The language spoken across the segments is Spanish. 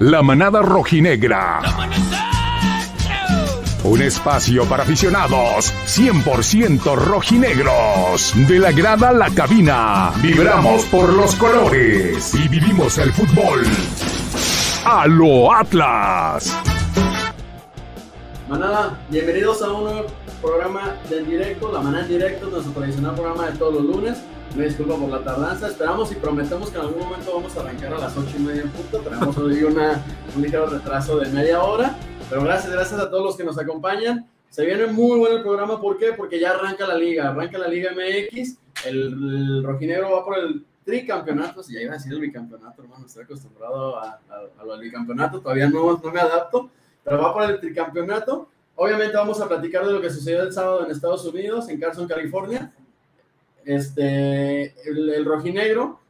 La Manada Rojinegra. Un espacio para aficionados 100% rojinegros. De la grada a la cabina. Vibramos por los colores y vivimos el fútbol. A lo Atlas. Manada, bienvenidos a un nuevo programa del directo, La Manada en Directo, nuestro tradicional programa de todos los lunes. Me disculpo por la tardanza, esperamos y prometemos que en algún momento vamos a arrancar a las 8 y media en punto. Tenemos hoy una, un ligero retraso de media hora, pero gracias, gracias a todos los que nos acompañan. Se viene muy bueno el programa, ¿por qué? Porque ya arranca la liga, arranca la Liga MX, el, el rojinegro va por el tricampeonato, si ya iba a decir el bicampeonato, hermano, estoy acostumbrado a, a, a lo del bicampeonato, todavía no, no me adapto, pero va por el tricampeonato. Obviamente vamos a platicar de lo que sucedió el sábado en Estados Unidos, en Carson, California. Este, el, el rojinegro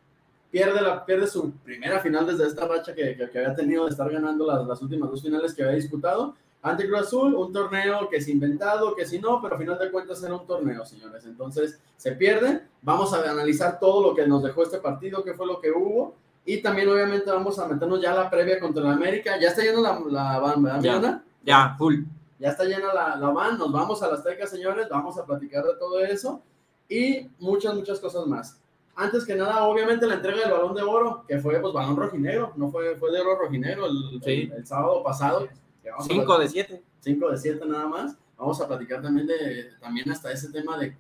pierde, la, pierde su primera final desde esta racha que, que, que había tenido de estar ganando las, las, últimas dos finales que había disputado. Ante Cruz Azul, un torneo que es inventado, que si no, pero a final de cuentas era un torneo, señores. Entonces se pierde. Vamos a analizar todo lo que nos dejó este partido, qué fue lo que hubo. Y también, obviamente, vamos a meternos ya a la previa contra la América. Ya está llena la, la van, ¿verdad, ya, ya, full. Ya está llena la, la van. Nos vamos a las Azteca, señores. Vamos a platicar de todo eso y muchas, muchas cosas más. Antes que nada, obviamente, la entrega del balón de oro, que fue pues balón rojinegro, no fue, fue de oro rojinegro el, sí. el, el sábado pasado. 5 de 7. 5 de 7 nada más. Vamos a platicar también de también hasta ese tema de,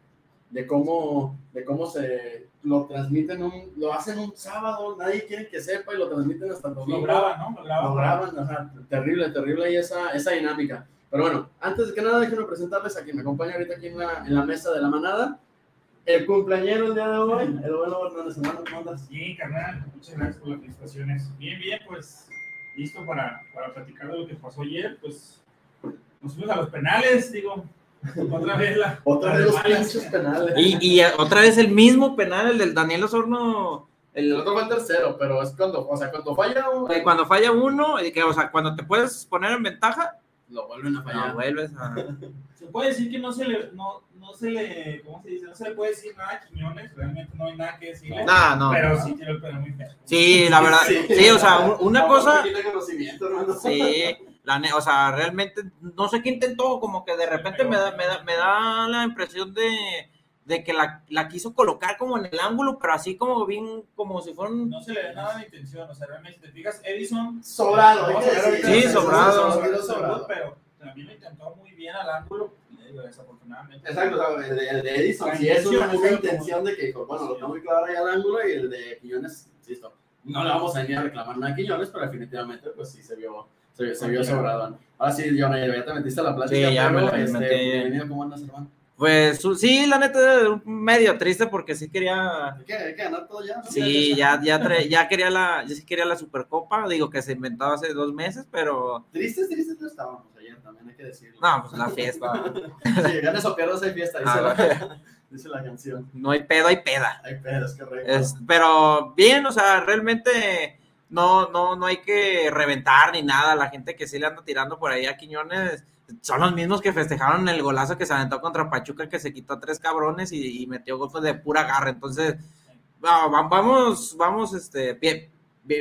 de cómo de cómo se lo transmiten un, lo hacen un sábado, nadie quiere que sepa y lo transmiten hasta el domingo. Lo graban, ¿no? Lo graban. Lo graban, ajá, terrible, terrible y esa, esa dinámica. Pero bueno, antes de que nada, déjenme presentarles a quien me acompaña ahorita aquí en la, en la mesa de la manada el cumpleañero el día de hoy, el bueno Hernández Hermano, ¿cómo andas? Bien, carnal, muchas gracias por las felicitaciones. Bien, bien, pues listo para, para platicar de lo que pasó ayer, pues nos fuimos a los penales, digo, otra vez la... otra vez los pinches penales. Y, y otra vez el mismo penal, el del Daniel Osorno. El, el, otro fue el tercero, pero es cuando, o sea, cuando falla uno. Cuando falla uno, que, o sea, cuando te puedes poner en ventaja, lo vuelven a fallar. No, vuelves a... Se puede decir que no se le, no, no se le, ¿cómo se dice? No se le puede decir nada a Quiñones, realmente no hay nada que decirle. No, no. Pero sí tiene el pelo muy feo. Sí, la verdad, sí, sí o sea, una no, cosa... ¿no? Sí, la, o sea, realmente, no sé qué intentó, como que de repente me da, me da, me da la impresión de de que la, la, quiso colocar como en el ángulo, pero así como bien, como si fuera un... No se le ve nada de intención, o sea, realmente, te fijas, Edison... Sobrado. No, sí, sobrado. sobrado. sobrado. Pero también lo intentó muy bien al ángulo, desafortunadamente. Exacto, el, de, el de Edison, sí es una, una intención de que, bueno, lo tengo muy claro ahí al ángulo, y el de Quiñones, insisto, no le vamos a venir a reclamar nada a Quiñones, pero definitivamente, pues sí se vio... Se, se vio sobrado. Ahora sí, Jonah, ya te metiste a la plática. Sí, ya pero, me la este, metí. Bienvenido, ¿cómo andas, hermano? Pues sí, la neta, medio triste porque sí quería. Hay que ganar todo ya. ¿no? Sí, ya, ya, tra... ya quería la, ya sí quería la Supercopa, digo que se inventó hace dos meses, pero. Tristes, tristes no estábamos ayer, también hay que decirlo. No, pues la fiesta. sí, ganas o pierdas hay fiesta, dice, ah, la, dice la canción. No hay pedo, hay peda. Hay pedo, es correcto. Es, pero bien, o sea, realmente no, no, no hay que reventar ni nada. La gente que sí le anda tirando por ahí a Quiñones son los mismos que festejaron el golazo que se aventó contra Pachuca, que se quitó a tres cabrones y, y metió golpes de pura garra. Entonces, vamos, vamos, este, bien,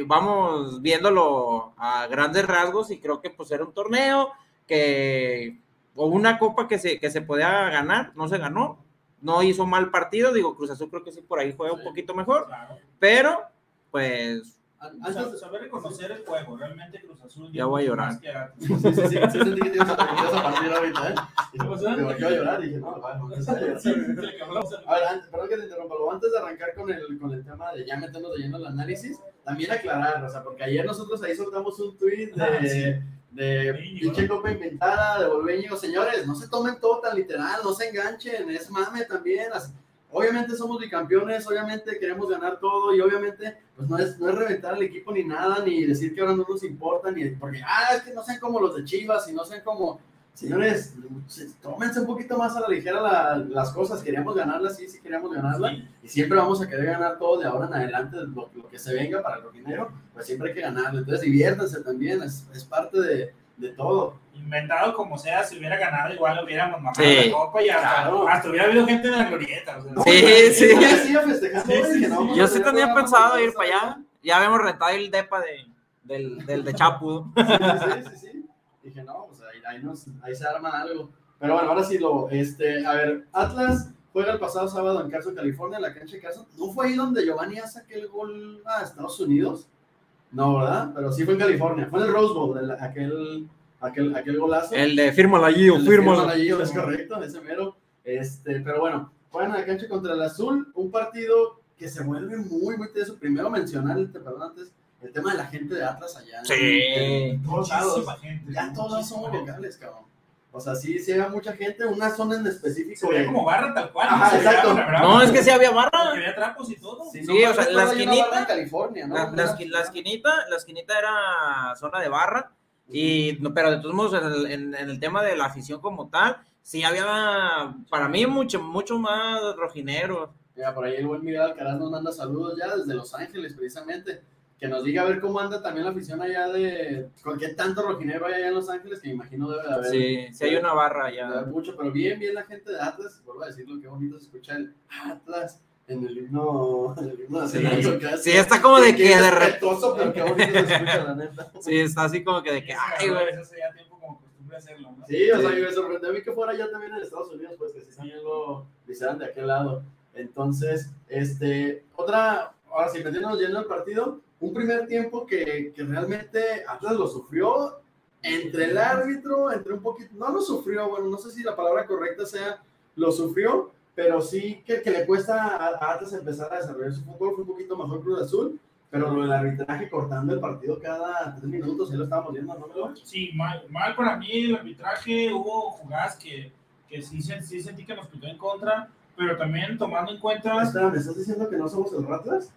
vamos viéndolo a grandes rasgos y creo que pues era un torneo que, o una copa que se, que se podía ganar, no se ganó, no hizo mal partido, digo, Cruz Azul creo que sí por ahí juega un poquito mejor, Claro. pero pues Antes de saber reconocer el juego, realmente Cruz Azul. Ya voy a llorar. Sí, sí, sí, sí, sentí que tienes a partir ahorita, ¿eh? Y ¿Qué pasó? Me volvió a llorar y dije, no, A ver, antes, perdón que te interrumpa, pero antes de arrancar con el, con el tema de ya meternos de lleno al análisis, también aclarar, o sea, porque ayer nosotros ahí soltamos un tweet Ah, de, de pinche copa inventada, de Volveño, señores, no se tomen todo tan literal, no se enganchen, es mame también, as- obviamente somos bicampeones, obviamente queremos ganar todo y obviamente pues no es, no es reventar al equipo ni nada, ni decir que ahora no nos importa, ni porque, ah, es que no sean como los de Chivas y no sean como, señores, se- tómense un poquito más a la ligera la- las cosas, queríamos ganarlas, sí, sí queríamos ganarla Sí. y siempre vamos a querer ganar todo de ahora en adelante, lo, lo que se venga para el rojinero, pues siempre hay que ganarlo, entonces diviértanse también, es, es parte de, de todo. Inventado como sea, si hubiera ganado, igual hubiéramos matado Sí. la copa y hasta, Claro. hasta hubiera habido gente en la glorieta. O sea, Sí, sí. Yo sí no, yo a sí tenía pensado con ir para allá. Ya habíamos rentado el depa de, del, del de Chapu. Sí, sí, sí, sí. Dije, no, pues ahí, ahí, nos- ahí se arma algo. Pero bueno, ahora sí lo, este, a ver, Atlas juega el pasado sábado en Carson, California, en la cancha de Carson. ¿No fue ahí donde Giovanni hace aquel gol a Estados Unidos? No, ¿verdad? Pero sí fue en California. Fue en el Rose Bowl, el- aquel, aquel, aquel golazo. El de fírmala allí o El de fírmala. Allí, es correcto, ese mero. Este, pero bueno, juegan a la cancha contra el Azul, un partido que se vuelve muy, muy teso. Primero mencionar, el, perdón, antes, el tema de la gente de Atlas allá. Sí. en todos lados. Muchísima gente. Ya todos gente. locales, cabrón. O sea, sí, sí había mucha gente, una zona en específico. Se veía de- como barra tal cual. Ajá, exacto. No, es que sí había porque barra. había trapos y todo. Sí, Sí, no, o sea, la esquinita- barra en California, ¿no? La, la esqui- la esquinita, la esquinita era zona de barra. Y, pero de todos modos, en el, en- en el tema de la afición como tal, sí había, para mí, mucho, mucho más rojinegro. Mira, por ahí el buen Miguel Alcaraz nos manda saludos ya desde Los Ángeles, precisamente. Que nos diga a ver cómo anda también la afición allá de. ¿Con qué tanto rojinero hay allá en Los Ángeles? Que me imagino debe de haber. Sí, sí hay una barra haber mucho, pero bien, bien la gente de Atlas. Vuelvo a decirlo, qué bonito se escucha el Atlas en el himno. En el himno Sí. nacional, que Sí, está como de que de repente. respetuoso, pero qué bonito se escucha, la neta. Sí, está así como que de que, ay, güey. Eso hace ya tiempo como costumbre hacerlo, ¿no? Sí, o sea, Sí. me sorprendió a mí que fuera ya también en Estados Unidos, pues que sí también lo hicieran de aquel lado. Entonces, este, otra, ahora sí, metiéndonos lleno del partido, un primer tiempo que, que realmente Atlas lo sufrió entre el árbitro, entre un poquito, no lo sufrió, bueno, no sé si la palabra correcta sea lo sufrió, pero sí que, que le cuesta a, Atlas empezar a desarrollar su fútbol, fue un poquito mejor Cruz Azul, pero lo del arbitraje cortando el partido cada tres minutos, ahí lo estábamos viendo, ¿no? Melo? Sí, mal, mal para mí el arbitraje. Hubo jugadas que, que sí, sí sentí que nos pitó en contra, pero también tomando en cuenta. Espera, ¿me estás diciendo que no somos el Ratlas?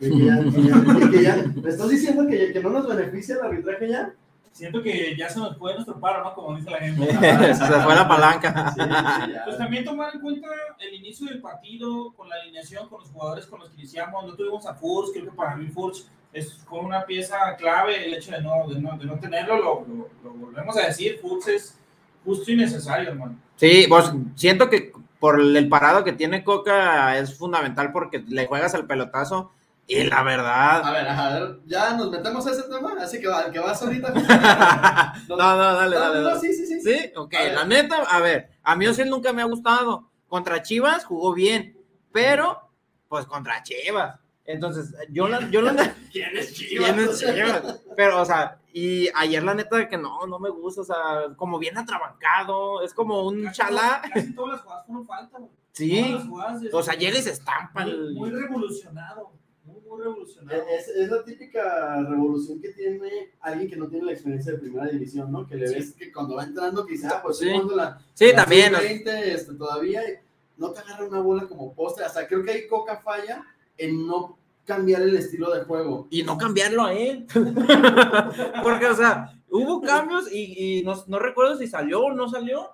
Que, que ya, que ya- que ya- ¿Me estás diciendo que, que no nos beneficia el arbitraje ya? Siento que ya se nos fue nuestro paro, ¿no? Como dice la gente. Se fue la palanca. Sí, sí, ya. Pues también tomar en cuenta el inicio del partido, con la alineación, con los jugadores con los que iniciamos. No tuvimos a Furch, creo que para mí Furch es fue una pieza clave. El hecho de no, de no, de no tenerlo, lo, lo- lo volvemos a decir, Furch es justo y necesario, hermano. Sí, pues siento que por el parado que tiene Coca es fundamental porque le juegas al pelotazo y la A verdad. ver, a ver, ya nos metemos a ese tema, así que va, el que vas ahorita. no, no, dale, No, dale. no, dale. sí, sí, sí. Sí, ok, A ver. la neta, a ver, a mí Osiel nunca me ha gustado. Contra Chivas jugó bien, pero pues contra Chivas. Entonces, yo la, yo la, ¿Quién es Chivas? ¿Quién es Chivas? Pero, o sea, y ayer la neta que no, no me gusta, o sea, como bien atrabancado, es como un Casi chalá. todas- Casi todas las jugadas fueron falta, güey. Todas Sí, las jugadas de- o sea, y se estampa muy, el... muy revolucionado. Muy. Es, es la típica revolución que tiene alguien que no tiene la experiencia de primera división, ¿no? Que le Sí. ves que cuando va entrando, que dice, ah, pues Sí. la, Sí, la también. sub-20, este, todavía no te agarra una bola como poste. Hasta creo que ahí Coca falla en no cambiar el estilo de juego. Y no cambiarlo a él. Porque, o sea, hubo cambios y, y no, no recuerdo si salió o no salió,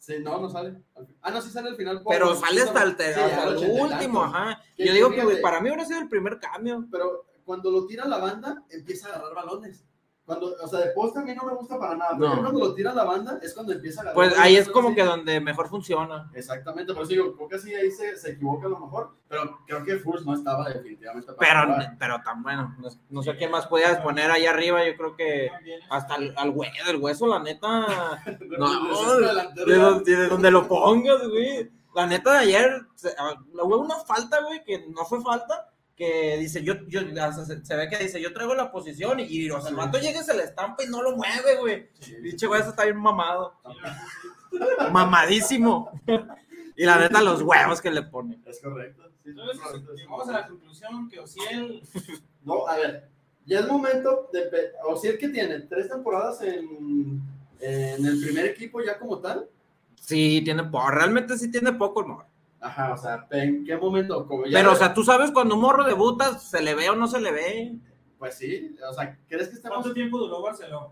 Sí, no, no sale. Ah, no, sí sale al final. por- pero sale hasta el, Sí, hasta el último, tantos. ajá. Yo digo que para mí hubiera sido el primer cambio. Pero cuando lo tira la banda, empieza a agarrar balones. Cuando, o sea, de poste a mí no me gusta para nada. Pero No. cuando lo tira la banda es cuando empieza a agarrar Pues ahí es como sí. que donde mejor funciona. Exactamente, por eso digo, creo que sí ahí se, se equivoca a lo mejor, pero creo que Furs no estaba definitivamente para Pero, jugar. pero tan bueno. No, no sé quién más podías poner ahí arriba. Yo creo que hasta al, al güey del hueso, la neta. No, de, de donde lo pongas, güey. La neta de ayer, ah, hubo una falta, güey, que no fue falta. Que dice, yo, se, se ve que dice, yo traigo la posición y, y o sea, el vato llega y se le estampa y no lo mueve, güey. Sí, Pinche güey, eso está bien mamado. Mamadísimo. Y la neta, los huevos que le pone. Es correcto. sí, Entonces, llegamos a la conclusión que Ociel No, a ver, ya es momento de. pe- O si el que tiene tres temporadas en, en el primer equipo ya como tal. Sí, tiene poco. Realmente sí tiene poco, no. Ajá, o sea, ¿en qué momento? Como ya, Pero, o sea, tú sabes cuando un morro debuta, ¿se le ve o no se le ve? Pues sí, o sea, ¿crees que estamos.? ¿Cuánto tiempo duró Barcelona?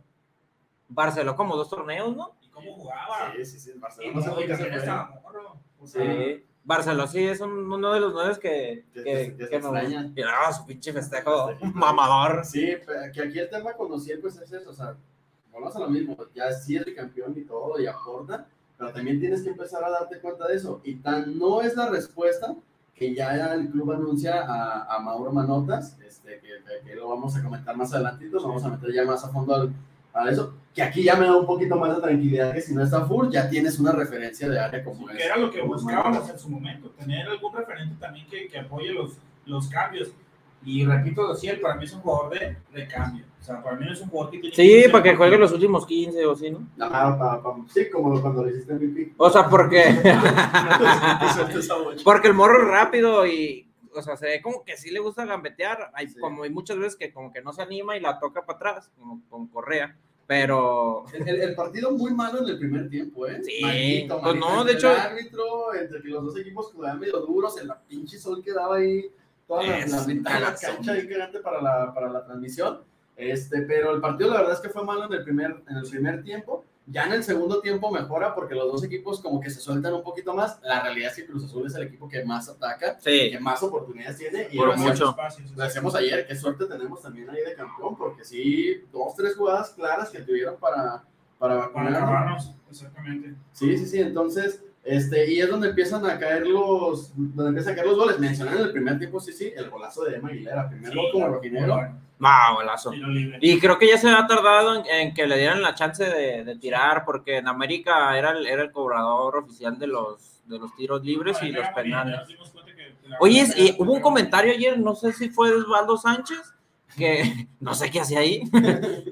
Barceló como dos torneos, ¿no? ¿Y cómo jugaba? Sí, sí, sí, Barcelona no, no sé se estaba morro. O Sí. Barceló sí es un- uno de los nueve que, Que- que, que- me- luego su pinche festejo Festejito. mamador. Sí, pero que aquí el tema con Ociel, pues es eso, o sea, volvemos a lo mismo, ya sí es el campeón y todo, y aporta, pero también tienes que empezar a darte cuenta de eso, y tan no es la respuesta que ya el club anuncia a, a Mauro Manotas, este, que, que- que lo vamos a comentar más adelantito, nos vamos a meter ya más a fondo al- a eso, que aquí ya me da un poquito más de tranquilidad que si no está full, ya tienes una referencia de área como que es. era lo que buscábamos en su momento, tener algún referente también que, que apoye los, los cambios. Y repito, Dociel para mí es un jugador de, de cambio. O sea, para mí no es un jugador que tiene Sí, para que juegue los últimos 15 o así, ¿no? Ajá, pa- pa- sí, como cuando le hiciste MVP. O sea, porque, porque el morro es rápido y, o sea, se ve como que sí le gusta gambetear. Hay, Sí. Como hay muchas veces que como que no se anima y la toca para atrás, como con Correa. Pero El, el- el partido muy malo en el primer tiempo, ¿eh? Sí, Malito, pues no, de hecho- El árbitro, entre que los dos equipos jugaban medio duros, el pinche sol que daba ahí, toda la, Es la mitad de la cancha ahí cagante para la, para la transmisión. Este, pero el partido la verdad es que fue malo en el primer, en el primer tiempo. Ya en el segundo tiempo mejora porque los dos equipos como que se sueltan un poquito más. La realidad es que Cruz Azul es el equipo que más ataca, sí, que más oportunidades tiene. Y Por lo mucho. Espacios, lo decíamos ayer, qué suerte tenemos también ahí de campeón, porque sí, dos, tres jugadas claras que tuvieron para, para Para acabarnos, exactamente. Sí, sí, sí, entonces, este, y es donde empiezan a caer los, donde empiezan a caer los goles. Mencionan en el primer tiempo, sí, sí, el golazo de Emma Aguilera, primer gol como rojinegro. Va, golazo. Y creo que ya se ha tardado en, en que le dieran la chance de, de tirar, porque en América era el, era el cobrador oficial de los, de los tiros libres y los penales. Oye, hubo un comentario ayer, no sé si fue de Osvaldo Sánchez, que no sé qué hacía ahí,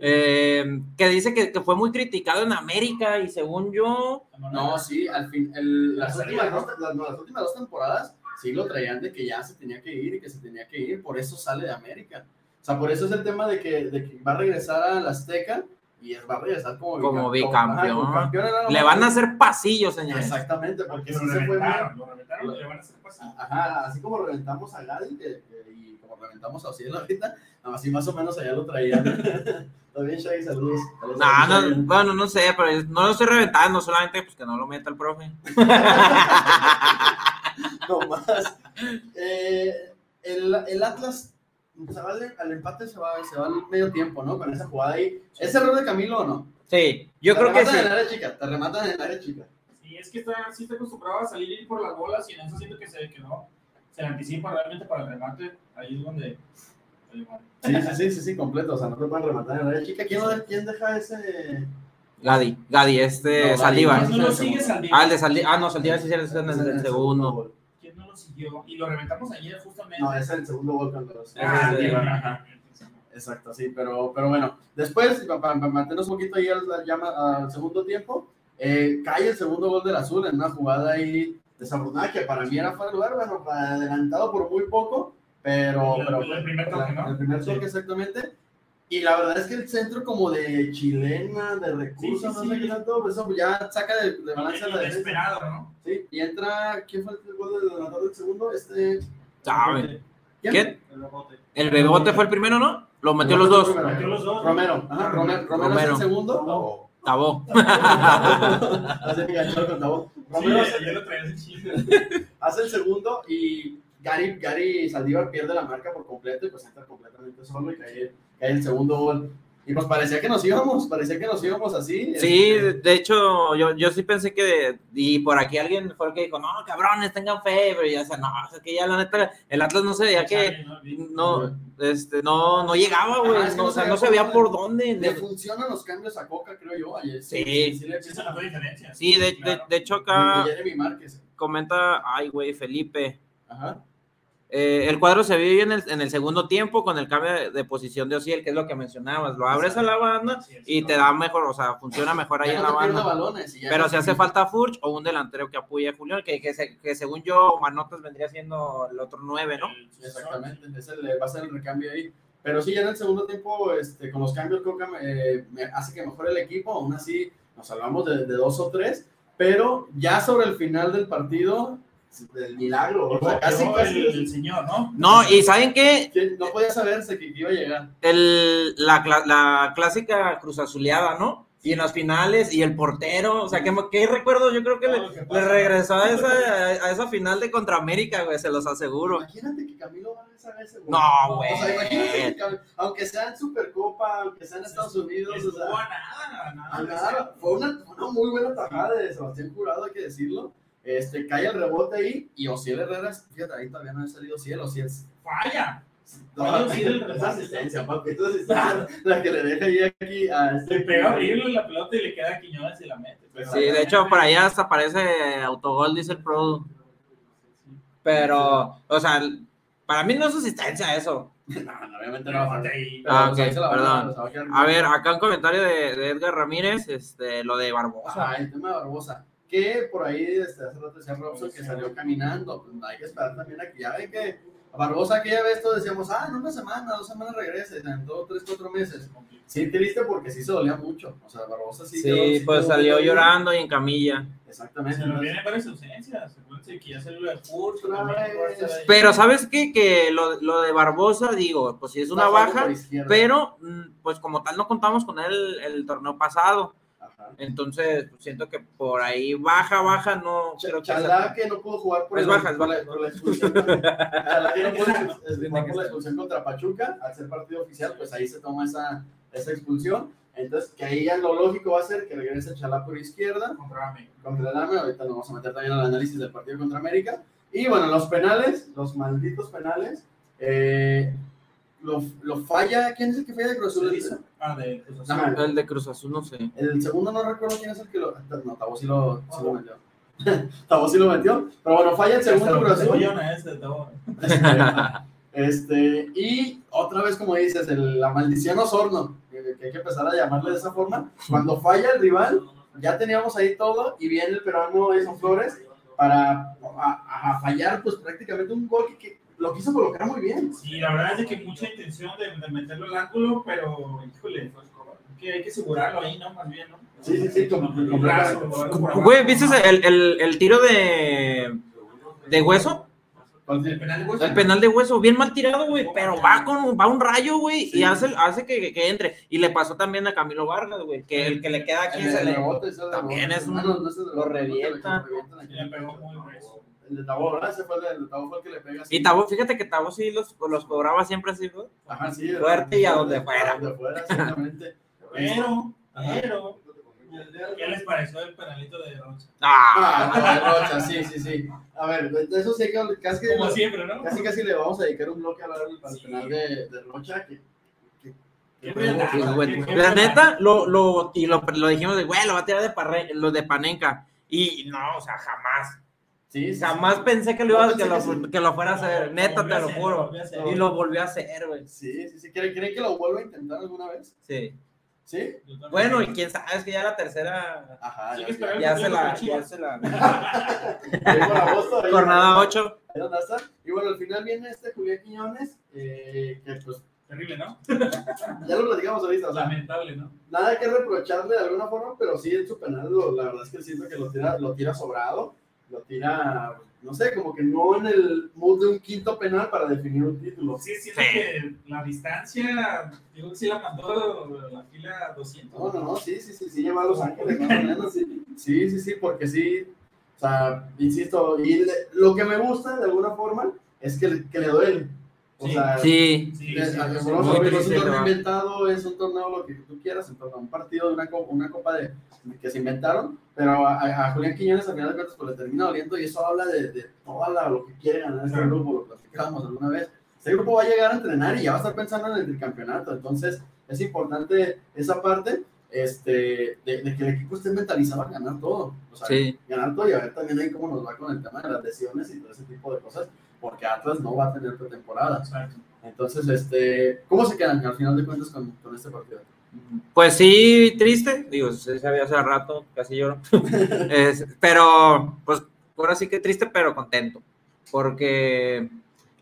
eh, que dice que, que fue muy criticado en América y según yo, No, sí, al fin, el- las, La últimas dos, las, no, las últimas dos temporadas sí lo traían de que ya se tenía que ir y que se tenía que ir, por eso sale de América. O sea, por eso es el tema de que, de que va a regresar a la Azteca y es, va a regresar como, Como bica- bicampeón. ajá, como le van a hacer pasillos, señores. Exactamente, porque sí se fue lo reventaron le van a hacer pasar. Ajá, así como reventamos a Gadi que- que- y como reventamos a Ociel ahorita, así más o menos allá lo traían. Está bien, Shaggy, saludos. Saludos No, bueno, no sé, pero no lo estoy reventando, solamente pues que no lo meta el profe. No más. Eh, el, el Atlas se va al, al empate, se va, se va al medio tiempo, ¿no? Con esa jugada ahí. ¿Es error de Camilo o no? Sí, yo Te creo que rematan sí. en el área chica, te rematan en el área chica. Sí, es que está, sí está acostumbrado a salir y ir por las bolas y en eso siento que se que no. Se anticipa realmente para el remate. Ahí es donde. Sí, sí, sí, sí, sí, completo. O sea, no te pueden rematar en área chica. ¿Quién, lo de- quién deja ese? Gadi, Gadi, este No, Saldívar. ¿Quién no lo sigue Saldívar? Ah, el de Saldívar. Ah, no, Saldívar sí es en el, el segundo. gol. ¿Quién no lo siguió? Y lo reventamos ayer justamente. No, es el segundo gol cuando los. Ah, sí, ajá. Exacto, sí, pero, pero bueno, después, para, para mantenernos un poquito ahí al, al llama- al segundo tiempo, eh, cae el segundo gol del Azul en una jugada ahí desafortunada que para mí era fuera de lugar, bueno, adelantado por muy poco, pero... El- pero el primer toque, ¿no? El primer toque, Sí. exactamente. Y la verdad es que el centro como de chilena, de recursos, Sí, sí, no sí. sé qué tanto, eso ya saca de, de balance la defensa. Inesperado, ¿no? Sí, y entra, ¿quién fue el gol del ganador del segundo? Este... ¿Sabe? ¿Quién? ¿Quién? El rebote. El Bebote fue el primero, ¿no? Lo metió los dos. Metió los dos. Romero, ajá, Romero, Romero, Romero. es el segundo. Tabó. hace enganchado con Tabo. Sí, Romero hace, lo hace el segundo y Gary, Gary Saldívar pierde la marca por completo y pues entra completamente solo y cae, cae el segundo gol. Y pues parecía que nos íbamos, parecía que nos íbamos así. Sí, este, de hecho, yo, yo sí pensé que, y por aquí alguien fue el que dijo, no, cabrones, tengan fe, pero ya, o sea, no, o sea, que ya la neta, el Atlas no se veía que, no, este, no, no llegaba, güey, es que no, no o sea, se no se veía por dónde. Le funcionan los cambios a Coca, creo yo. Ayer, Sí. sí le Sí, se notó diferencia. Sí, de, Claro. de hecho acá Márquez. comenta, ay, güey, Felipe, Ajá. Eh, el cuadro se vio en el, en el segundo tiempo con el cambio de, de posición de Osiel, que es lo que mencionabas, lo abres a la banda y te da mejor, o sea, funciona mejor ahí en la banda. Pero si hace falta Furch o un delantero que apoye a Julián, que, que, se- que según yo, Manotas vendría siendo el otro 9, ¿no? Exactamente, el- va a ser el recambio ahí. Pero sí, ya en el segundo tiempo, este, con los cambios, Coca eh, me hace que mejore el equipo. Aún así, nos salvamos de, de dos o tres. Pero ya sobre el final del partido, del milagro. O sea, casi, el, el señor, ¿no? No, y ¿saben qué? que no podía saberse que iba a llegar. El, la, la clásica cruz azuleada, ¿no? Y en las finales, y el portero, o sea, ¿qué, qué recuerdo? Yo creo que le, que regresó a esa, a esa final de contra América, güey, se los aseguro. Imagínate que Camilo va a saber ese gol. No, güey. O sea, imagínate que Cam- aunque sea en Supercopa, aunque sea en Estados Unidos, o sea, a nada, a nada. a nada. fue una, una muy buena tajada de Sebastián Jurado, hay que decirlo. Este, cae el rebote ahí y Ociel Herrera, fíjate, ahí todavía no ha salido Ociel, Ociel Falla. no, el esa asistencia, papi, esa asistencia, la que le deja ahí aquí a este Le pega horrible la pelota y le queda a Quiñones y la mete. Pero Sí, de hecho, para allá hasta parece autogol, dice el pro. Pero, o sea, para mí no es asistencia eso. No, no, obviamente no va a ahí. Pero, Ah, ok, la perdón. A ver, acá un comentario de, de Edgar Ramírez, este, lo de Barbosa. Ajá, el tema de Barbosa. Que por ahí este, hace rato decía Robson que salió caminando. Pues hay que esperar también a que ya ve que Barbosa aquella vez todos decíamos, ah, en una semana, dos semanas regresa, en dos, tres, cuatro meses. Sí, triste porque sí se dolía mucho. O sea, Barbosa sí. quedó- Sí, pues quedó salió muy bien. llorando y en camilla. Exactamente. Se nos entonces, vienen varias ausencias. Acuérdense que ya salió la a. Pero, ¿sabes qué? Que lo, lo de Barbosa, digo, pues sí es una baja, pero mm, pues como tal no contamos con él el torneo pasado. Entonces, pues, siento que por ahí baja, baja, no Ch- creo que Chalá que no pudo jugar por, Es el- baja, es por la, baja. por la expulsión. Chalá que no pudo Es jugar baja. por la expulsión contra Pachuca, al ser partido oficial, pues ahí se toma esa, esa expulsión. Entonces, que ahí ya lo lógico va a ser que regrese Chalá por izquierda Contra América. contra el AME. Ahorita nos vamos a meter también al análisis del partido contra América. Y bueno, los penales, los malditos penales, eh, lo, lo falla. ¿Quién es el que falla de Cruz Azul? Ah, de Cruz Azul. Ajá. El de Cruz Azul, no sé. El segundo no recuerdo quién es el que lo. No, Tabo sí lo, sí lo metió. Tabo sí lo metió. Pero bueno, falla el segundo Cruz Azul. Este, y otra vez, como dices, el- la maldición Osorno, que, que hay que empezar a llamarle de esa forma. Cuando falla el rival, ya teníamos ahí todo y viene el peruano Edson Flores para a, a fallar, pues prácticamente un gol que, que lo quiso colocar muy bien. Sí, la verdad es de que mucha intención de, de meterlo al ángulo, pero híjole, que hay que asegurarlo ahí, ¿no? Más bien, ¿no? Sí, sí, sí, como- Con como- abajo. Güey, ¿viste el, el, el tiro de, de hueso? El penal de Hueso. El penal de hueso, bien mal tirado, güey, pero va con va un rayo, güey, Sí. y hace, hace que, que entre. Y le pasó también a Camilo Vargas, güey, que el que le queda aquí El se le... también es un- lo revienta. le pegó muy grueso. El de Tabo, ¿verdad? Ese fue el de, el de Tabo fue el que le pega. así. Y Tabo, fíjate que Tabo sí los, los cobraba siempre así, güey. Ajá, sí. Fuerte y a donde fuera. A donde fuera, exactamente. Pero, Ajá. pero, ¿qué les pareció el penalito de Rocha? Ah, Ah, no, de Rocha, sí, sí, sí. A ver, de eso sí que casi, Como siempre, ¿no? casi, casi le vamos a dedicar un bloque a hablar del el penal de, de Rocha. Que, sí, La neta, lo, lo, y lo, lo dijimos de, güey, lo va a tirar de, parre, lo de Panenka. Y no, o sea, jamás. Sí, sí, Jamás pensé que lo, iba, No, que lo, que sí. que lo fuera a hacer. Neta, te lo juro. Y lo volvió a hacer, güey. Sí, sí, sí. ¿Creen, creen que lo vuelva a intentar alguna vez? Sí. ¿Sí? Bueno, y quién sabe, es que ya la tercera. Ajá, Sí, ya, que esperar. Ya se la. Ya se la. Jornada 8. ahí donde está. Y bueno, al final viene este Julián Quiñones, eh, que pues Terrible, ¿no? ya lo platicamos ahorita, o sea, Lamentable, ¿no? nada que reprocharle de alguna forma, pero sí en su penal, lo- la verdad es que siento que lo tira, lo tira sobrado, lo tira, no sé, como que no en el mood de un quinto penal para definir un título. Sí, Sí. que la distancia, digo que sí la mandó la fila 200. No, no, no, sí, sí, sí, sí, lleva a Los Ángeles, más o menos, sí, sí, sí, sí, porque sí, o sea, insisto, y le- lo que me gusta de alguna forma es que, que le duele. O Sí. sea, Sí. A- es un torneo inventado, es un torneo lo que tú quieras, un, torneo, un partido de una, copa, una copa de, que se inventaron, pero a, a- a Julián Quiñones al final de cuentas pues, le termina doliendo y eso habla de, de todo la- lo que quiere ganar este Claro. grupo, lo platicábamos alguna vez. Este grupo va a llegar a entrenar y ya va a estar pensando en el tricampeonato, entonces es importante esa parte este, de, de que el equipo esté mentalizado a ganar todo. O sea, Sí. ganar todo y a ver también ahí cómo nos va con el tema de las lesiones y todo ese tipo de cosas, porque Atlas no va a tener pretemporada. Exacto. Entonces, este, ¿cómo se quedan al final de cuentas con, con este partido? Pues sí, triste. Digo, se sabía hace rato, casi lloro. Es- pero, pues, ahora sí que triste, pero contento. Porque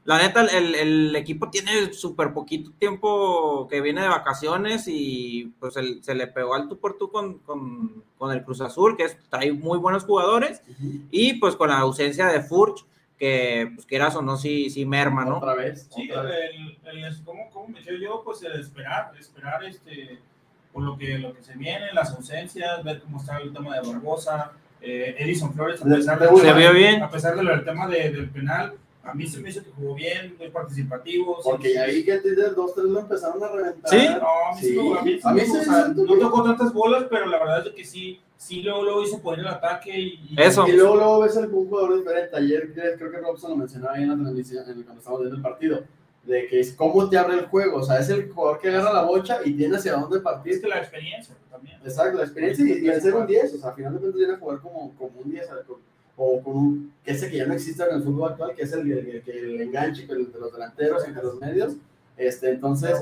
la neta, el, el equipo tiene súper poquito tiempo que viene de vacaciones y pues el- se le pegó al tú por tú con, con- con el Cruz Azul, que es- trae muy buenos jugadores, y pues con la ausencia de Furch, que pues quieras o no, sí, sí merma, ¿no? Otra vez. Sí, otra vez. el, el, ¿cómo, ¿cómo me quedo yo? Pues el esperar, esperar este, por lo que, lo que se viene, las ausencias, ver cómo está el tema de Barbosa, eh, Edison Flores, a pesar de Se vio bien. a pesar de lo del tema de- del penal, A mí se me hizo que jugó bien, muy participativo. Porque sí, ya vi que Tinder dos, tres lo empezaron a reventar. ¿Sí? No, a mí sí, a mí, A mí sea, sí, no sí. tocó tantas bolas, pero la verdad es que sí, sí luego, luego hizo poner el ataque y... y- Eso. Y luego, luego ves el un jugador diferente. Ayer creo que Robson lo mencionaba ahí en la transmisión, en el- cuando estábamos viendo el partido, de que es cómo te abre el juego. O sea, es el jugador que agarra la bocha y tiene hacia dónde partir. Es que la experiencia también. Exacto, la experiencia y, y el ser un 10. O sea, al final de cuentas viene a jugar como, como un 10 o con- un, que ese que ya no existe en el fútbol actual, que es el, el, el- el enganche de los delanteros entre los medios. Este, entonces,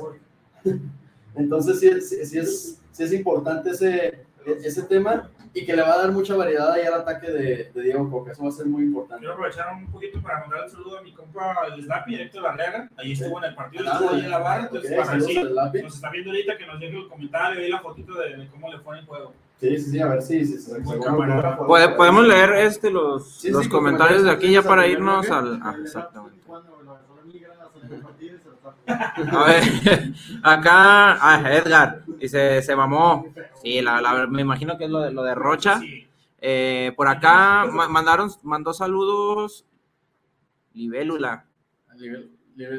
entonces sí, es- sí, sí es, sí es importante ese, ese tema y que le va a dar mucha variedad ahí al ataque de, de Diego Coca. Eso va a ser muy importante. Quiero aprovechar un poquito para mandar un saludo a mi compa el Snappy, Héctor Barrera. Ahí estuvo en el partido, Ah, estuvo ahí en la barra. Entonces, ok, para sí, lápiz. nos está viendo ahorita que nos deje el comentario y la fotito de, de cómo le fue en el juego. Sí, sí, sí, a ver si si se Muy se- camarada. se- Pode- podemos leer este los, Sí, sí, los comentarios de aquí ya para al irnos al. ah, exactamente. A ver, acá, ah, Edgar, dice, se mamó. Sí, la, la- me imagino que es lo de, lo de Rocha. Eh, por acá ma- mandaron, mandó saludos Libélula.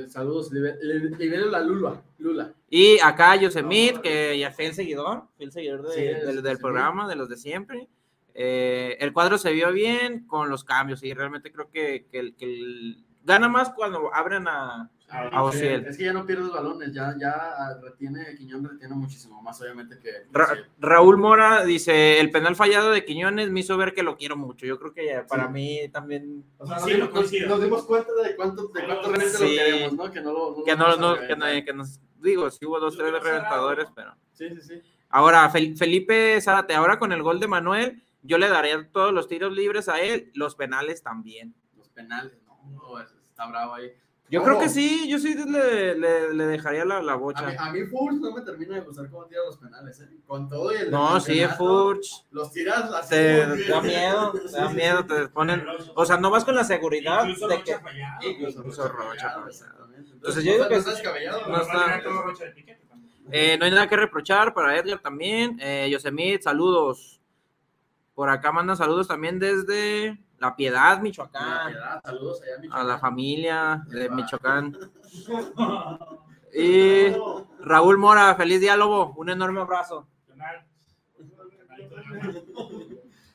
Saludos, nivel, nivel la Lula. Lula. Y acá Yosemite, que ya fue el seguidor, fue el seguidor de- Sí, es del, programa, de los de siempre. Eh, el cuadro se vio bien con los cambios y realmente creo que, que que el- gana más cuando abren a, a Sí, Ociel. Es que ya no pierdes balones, ya, ya retiene, Quiñón retiene muchísimo más, obviamente, que. Ra-. Raúl Mora dice, el penal fallado de Quiñones me hizo ver que lo quiero mucho. Yo creo que ya para Sí. mí también... O sea, Sí, nos, lo nos- coincido. nos dimos cuenta de cuánto, de cuánto realmente Sí. lo queremos, ¿no? Que no lo. lo Que no, no- que, no- que nos... Digo, sí hubo dos, tres no reventadores, ¿no? pero... Sí, sí, sí. Ahora, Fel- Felipe Zárate, ahora con el gol de Manuel, yo le daría todos los tiros libres a él, los penales también. Los penales, no, no, es- está bravo ahí. Yo creo que sí, yo sí le, le- le dejaría la, la A mí, bocha. a mí Furch no me termina de gustar cómo tira los penales, ¿eh? Con todo y el. No, sí, campeonato, Furch. Los tiras así. Te da miedo, te da miedo, te ponen... O sea, no vas con la seguridad Incluso de que... fallado. Incluso Incluso Rocha fallado. Entonces, yo digo no que está sí. descabellado, No. Eh, no hay nada que reprochar para Edgar también. Eh, Yosemite, saludos. Por acá mandan saludos también desde La Piedad, La Michoacán. Piedad, Saludos allá a A Michoacán. la familia de Michoacán. Y Raúl Mora, feliz diálogo. Un enorme abrazo.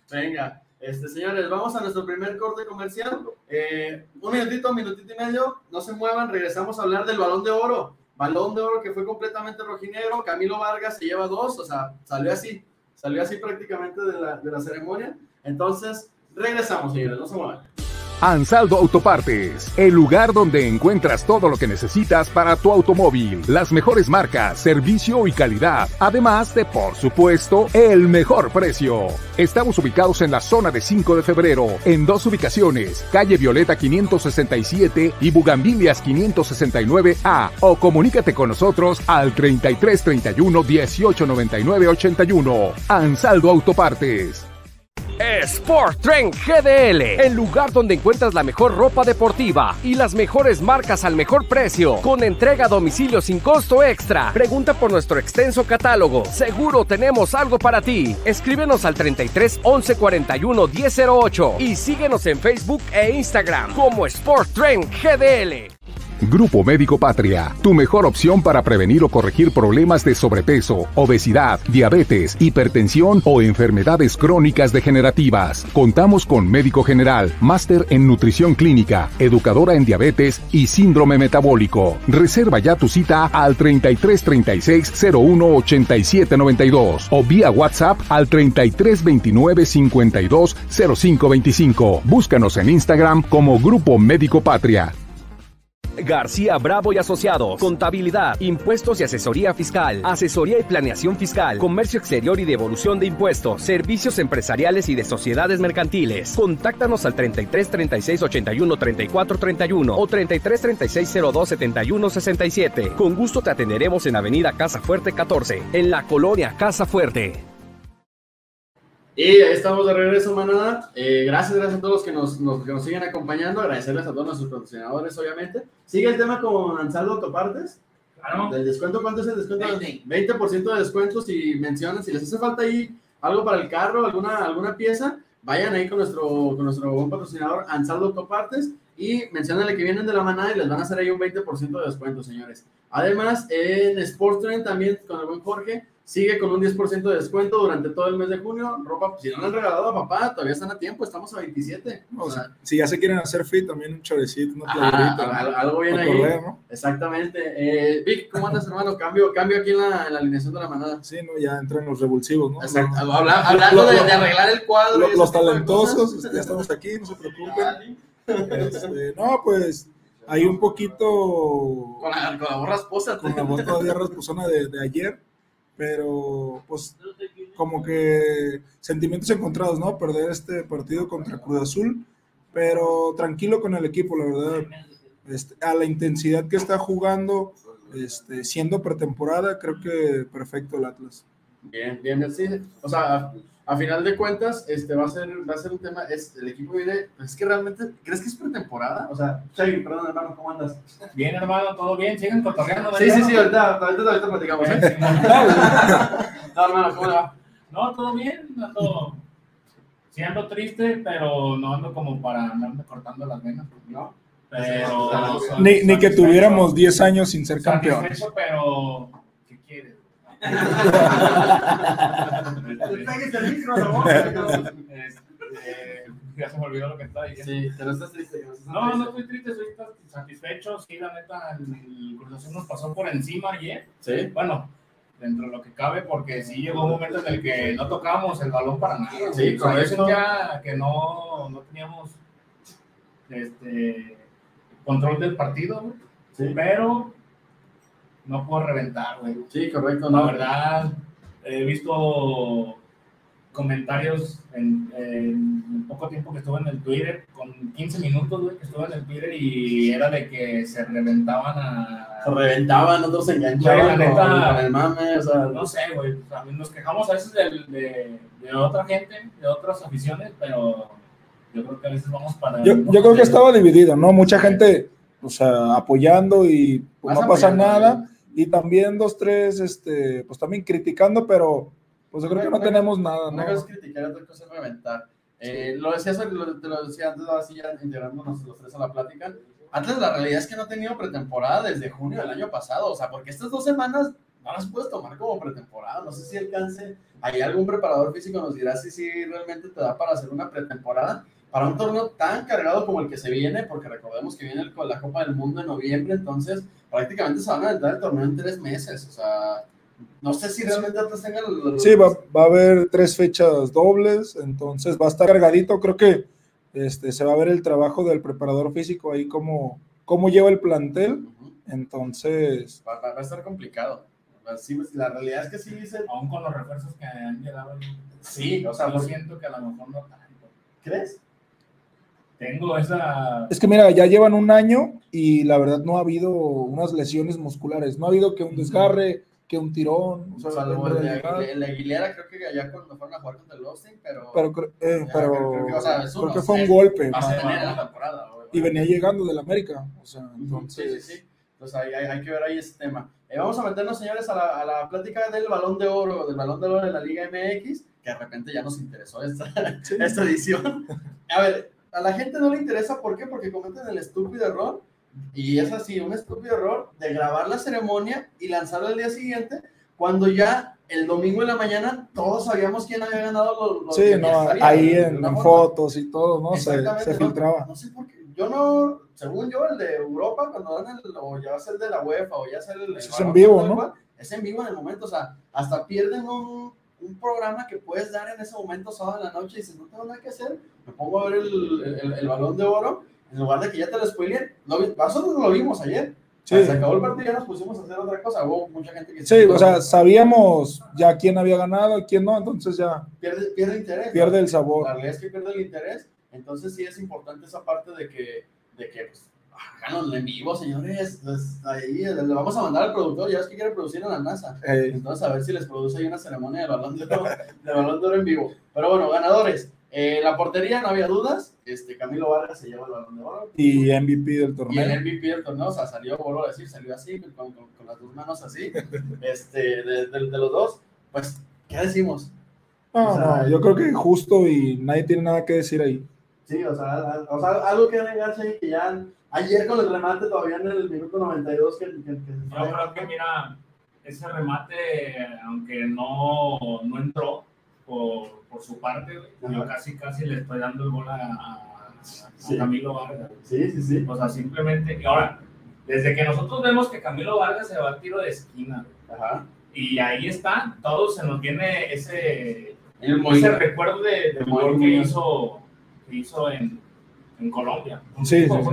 Venga, este, señores, vamos a nuestro primer corte comercial. Eh, un minutito, un minutito y medio, no se muevan, regresamos a hablar del balón de oro. Balón de oro que fue completamente rojinegro. Camilo Vargas se lleva dos, o sea, salió así, salió así prácticamente de la, de la ceremonia. Entonces, regresamos, señores, no se muevan. Ansaldo Autopartes, el lugar donde encuentras todo lo que necesitas para tu automóvil, las mejores marcas, servicio y calidad, además de, por supuesto, el mejor precio. Estamos ubicados en la zona de 5 de febrero, en dos ubicaciones, calle Violeta 567 y Bugambilias 569A, o comunícate con nosotros al 3331 1899 81. Ansaldo Autopartes. Sport Trend GDL, el lugar donde encuentras la mejor ropa deportiva y las mejores marcas al mejor precio, con entrega a domicilio sin costo extra. Pregunta por nuestro extenso catálogo. Seguro tenemos algo para ti. Escríbenos al 33 11 41 1008 y síguenos en Facebook e Instagram como Sport Trend GDL. Grupo Médico Patria, tu mejor opción para prevenir o corregir problemas de sobrepeso, obesidad, diabetes, hipertensión o enfermedades crónicas degenerativas. Contamos con médico general, máster en nutrición clínica, educadora en diabetes y síndrome metabólico. Reserva ya tu cita al 33 36 01 87 92 o vía WhatsApp al 33 29 52 05 25. Búscanos en Instagram como Grupo Médico Patria. García Bravo y Asociados. Contabilidad, impuestos y asesoría fiscal. Asesoría y planeación fiscal. Comercio exterior y devolución de impuestos. Servicios empresariales y de sociedades mercantiles. Contáctanos al 33 36 81 34 31 o 33 36 02 71 67. Con gusto te atenderemos en Avenida Casa Fuerte 14, en la colonia Casa Fuerte. Y estamos de regreso, manada. Eh, gracias, gracias a todos los que nos, nos- que nos siguen acompañando. Agradecerles a todos nuestros patrocinadores, obviamente. Sigue el tema con Ansaldo Autopartes. Claro. ¿Del descuento cuánto es el descuento? 20. 20% de descuento si mencionan, si les hace falta ahí algo para el carro, alguna, alguna pieza, vayan ahí con nuestro, con nuestro buen patrocinador Ansaldo Autopartes Y menciónale que vienen de la manada y les van a hacer ahí un 20% de descuento, señores. Además, en Sportstrend también con el buen Jorge sigue con un 10% de descuento durante todo el mes de junio. Ropa, pues, si no le han regalado a papá, todavía están a tiempo, estamos a 27. O sea, si ya se quieren hacer fit, también un chorecito, una playerita, al- ¿no? algo bien ahí. correr, ¿no? Exactamente. Eh, Vic, ¿cómo andas, hermano? Cambio, cambio aquí en la, en la alineación de la manada. Sí, ¿no? Ya entran los revulsivos, ¿no? Exacto. Habla- hablando lo- de, lo- de arreglar el cuadro. lo- los talentosos, ya estamos aquí, no se preocupen. Este, no, pues hay un poquito Con la, con la voz rasposa. con la voz todavía rasposona de, de ayer, pero pues como que sentimientos encontrados, ¿no? Perder este partido contra Cruz Azul, pero tranquilo con el equipo, la verdad. Este, a la intensidad que está jugando, este, siendo pretemporada, creo que perfecto el Atlas. Bien, bien, sí. O sea, a, a final de cuentas, este va a ser, va a ser un tema. Es, el equipo viene. Es que realmente, ¿crees que es pretemporada? O sea, Shaggy, perdón, hermano, ¿cómo andas? Bien, hermano, todo bien, siguen cotorreando. Sí, sí, sí, ahorita, ahorita, ahorita platicamos. ¿eh? No, hermano, ¿cómo le va? No, todo bien, ando, sí ando triste, pero no ando como para andarme cortando las venas, ¿No? pero... Ni, ni que tuviéramos 10 años sin ser campeones. Pero... ¿Qué quieres? Péguese el micro, no, cabrón. Este, ya se me olvidó lo que estaba diciendo. Sí, estás triste. no No, estoy triste, estoy satisfecho. Sí, la neta, el Cruz Azul nos pasó por encima ayer. Sí. Bueno, dentro de lo que cabe, porque sí llegó un momento en el que no tocábamos el balón para nada. Sí, O sea, yo sentía que no, no teníamos este, control del partido. Sí. pero no puedo reventar, güey. Sí, correcto. La No, verdad, he visto comentarios en, en poco tiempo que estuve en el Twitter, con 15 minutos, güey, que estuve en el Twitter y era de que se reventaban a... Se reventaban, otros se enganchaban Güey, la con, neta- con el mame, o sea, No sé, güey, sea, nos quejamos a veces de, de otra gente, de otras aficiones, pero yo creo que a veces vamos para... Yo, yo creo que estaba dividido, ¿no? Mucha gente, o sea, apoyando y pues, no pasa nada. Y también dos, tres, este, pues también criticando, pero pues yo creo que no Una- tenemos nada, Una ¿no? cosa es criticar, otra cosa es reventar. Eh, lo decía, lo- te lo decía antes, así ya integrándonos los tres a la plática. Antes la realidad es que no ha tenido pretemporada desde junio del año pasado, o sea, porque estas dos semanas no las puedes tomar como pretemporada. No sé si alcance, hay algún preparador físico nos dirá si, si realmente te da para hacer una pretemporada para un torneo tan cargado como el que se viene, porque recordemos que viene con la Copa del Mundo en noviembre, entonces prácticamente se van a aventar el torneo en tres meses, o sea, no sé si realmente Atlas tenga los- Sí, va, va a haber tres fechas dobles, entonces va a estar cargadito. Creo que este, se va a ver el trabajo del preparador físico ahí, cómo, cómo lleva el plantel. Entonces, Va, va- va a estar complicado. Sí, pues, la realidad es que sí dice, Aún con los refuerzos que han llegado, sí, o sea, pues, siento que a lo mejor no tanto. ¿crees? Tengo esa... es que mira, ya llevan un año y la verdad no ha habido unas lesiones musculares, no ha habido que un desgarre, que un tirón. O sea, Salvo el Aguilera, el de Aguilera, creo que allá cuando fueron a jugar contra el Austin, pero, pero, eh, Ya, pero creo- creo que, o sea, es creo uno, que fue un es- golpe. va a ¿no? tener la temporada. güey. Y venía llegando del América. O sea, Sí, sí, sí. Entonces hay, hay, hay que ver ahí ese tema. Eh, vamos a meternos, señores, a la, a la plática del balón de oro, del balón de oro de la Liga MX, que de repente ya nos interesó esta, esta edición. A ver, a la gente no le interesa, ¿por qué? Porque cometen el estúpido error, y es así, un estúpido error de grabar la ceremonia y lanzarla al día siguiente, cuando ya el domingo en la mañana todos sabíamos quién había ganado los, los Sí, no, ahí en, en fotos y todo, ¿no? Se, se no- filtraba. No, sé por qué. Yo no, según yo, el de Europa, cuando dan el, o ya sea el de la UEFA, o ya sea el. Eso el es en vivo, ¿no? Es en vivo en el momento, o sea, hasta pierden un, un programa que puedes dar en ese momento, sábado en la noche, y dices, no tengo nada que hacer, me pongo a ver el, el, el balón de oro, en lugar de que ya te lo spoileen. Nosotros lo vimos ayer. Sí. Se acabó el partido y ya nos pusimos a hacer otra cosa. Hubo mucha gente que Sí, o sea, sabíamos ya quién había ganado y quién no, entonces ya pierde, pierde interés. pierde ¿no? el sabor. La realidad es que pierde el interés. Entonces sí es importante esa parte de que, de que pues, háganlo en vivo, señores. Pues, ahí le vamos a mandar al productor, ya es que quiere producir en la NASA. Entonces a ver si les produce ahí una ceremonia de balón de oro, de balón de oro en vivo. Pero bueno, ganadores. Eh, la portería, no había dudas. Este, Camilo Vargas se lleva el balón de oro. y MVP del Y el torneo. MVP del torneo, o sea, salió, vuelvo a decir, salió así, con, con- con las dos manos así, este, de, de- de los dos. Pues, ¿qué decimos? No, o sea, no, yo creo que justo y nadie tiene nada que decir ahí. Sí, o sea, o sea, algo que vengarse ahí que ya ayer con el remate todavía en el minuto 92 que, que, que se Yo creo que, mira, ese remate, aunque no, no entró por, por su parte, güey, yo Ajá. casi, casi le estoy dando el gol a, a- a. Camilo Vargas. Sí, sí, sí. O sea, simplemente, y ahora, desde que nosotros vemos que Camilo Vargas se va al tiro de esquina, Ajá. y ahí está, todos se nos viene ese, El ese recuerdo de, del gol que hizo, que hizo en, en Colombia. Sí, sí, sí.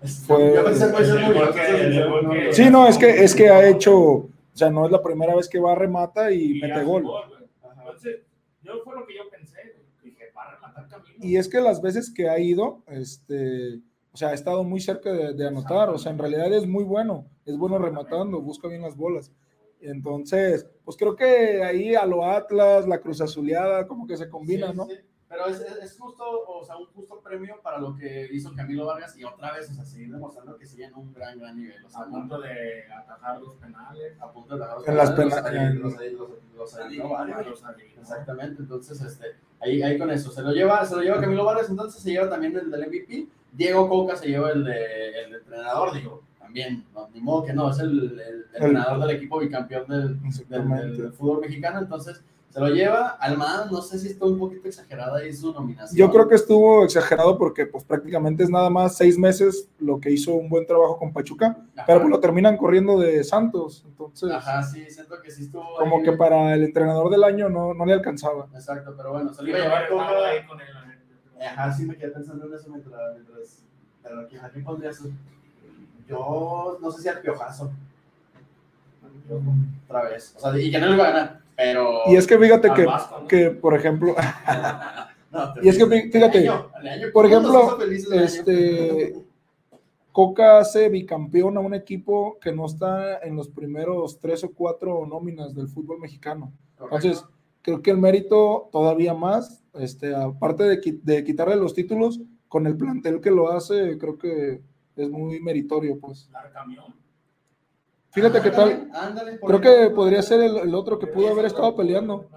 Fue- Fue- Yo pensé que fue El muy gol que- el gol que- Sí, no, es que, es que ha hecho, o sea, no es la primera vez que va a remata y, y mete gol. Entonces, yo fue lo que yo pensé. Dije, va a rematar Camilo. Y es que las veces que ha ido, este, o sea, ha estado muy cerca de, de anotar, o sea, en realidad es muy bueno, es bueno rematando, busca bien las bolas. Entonces, pues creo que ahí a lo Atlas, la Cruz Azuleada, como que se combina, Sí, ¿no? sí. Pero es, es, es justo, o sea, un justo premio para lo que hizo Camilo Vargas y otra vez, o sea, seguir demostrando que sigue en un gran, gran nivel. O sea, a punto de atajar los penales. a punto de atajar los En las penales, pena- los- en- los-. Exactamente, entonces este, ahí, ahí con eso. Se lo lleva, se lo lleva Camilo Vargas, entonces se lleva también el del MVP. Diego Coca se lleva el de, el de entrenador, digo, también, no, ni modo que no, es el, el entrenador del equipo bicampeón del, del, Exactamente. del fútbol mexicano, entonces se lo lleva. Almada, no sé si está un poquito exagerada ahí su nominación. Yo creo que estuvo exagerado porque pues prácticamente es nada más seis meses lo que hizo un buen trabajo con Pachuca, Ajá. pero pues lo terminan corriendo de Santos, entonces Ajá, sí, siento que sí estuvo. como ahí. que para el entrenador del año no, no le alcanzaba. Exacto, pero bueno, se lo iba a llevar Coca. ahí con neta. Ajá, sí me quedé pensando en eso mientras. mientras pero aquí, aquí pondría su. Yo no sé si al piojazo. Otra vez. O sea, y que no le iba a ganar, pero. Y es que fíjate que, Vasco, ¿no? que, por ejemplo, No, y es que fí- fíjate, año, año, por ¿cómo nos ejemplo, este, Coca hace bicampeón a un equipo que no está en los primeros tres o cuatro nóminas del fútbol mexicano. Entonces, creo que el mérito todavía más, este, aparte de, de quitarle los títulos, con el plantel que lo hace, creo que es muy meritorio, pues. Larcamión. Fíjate qué tal, Ándale, creo que podría ser el, el otro que pudo haber estado peleando.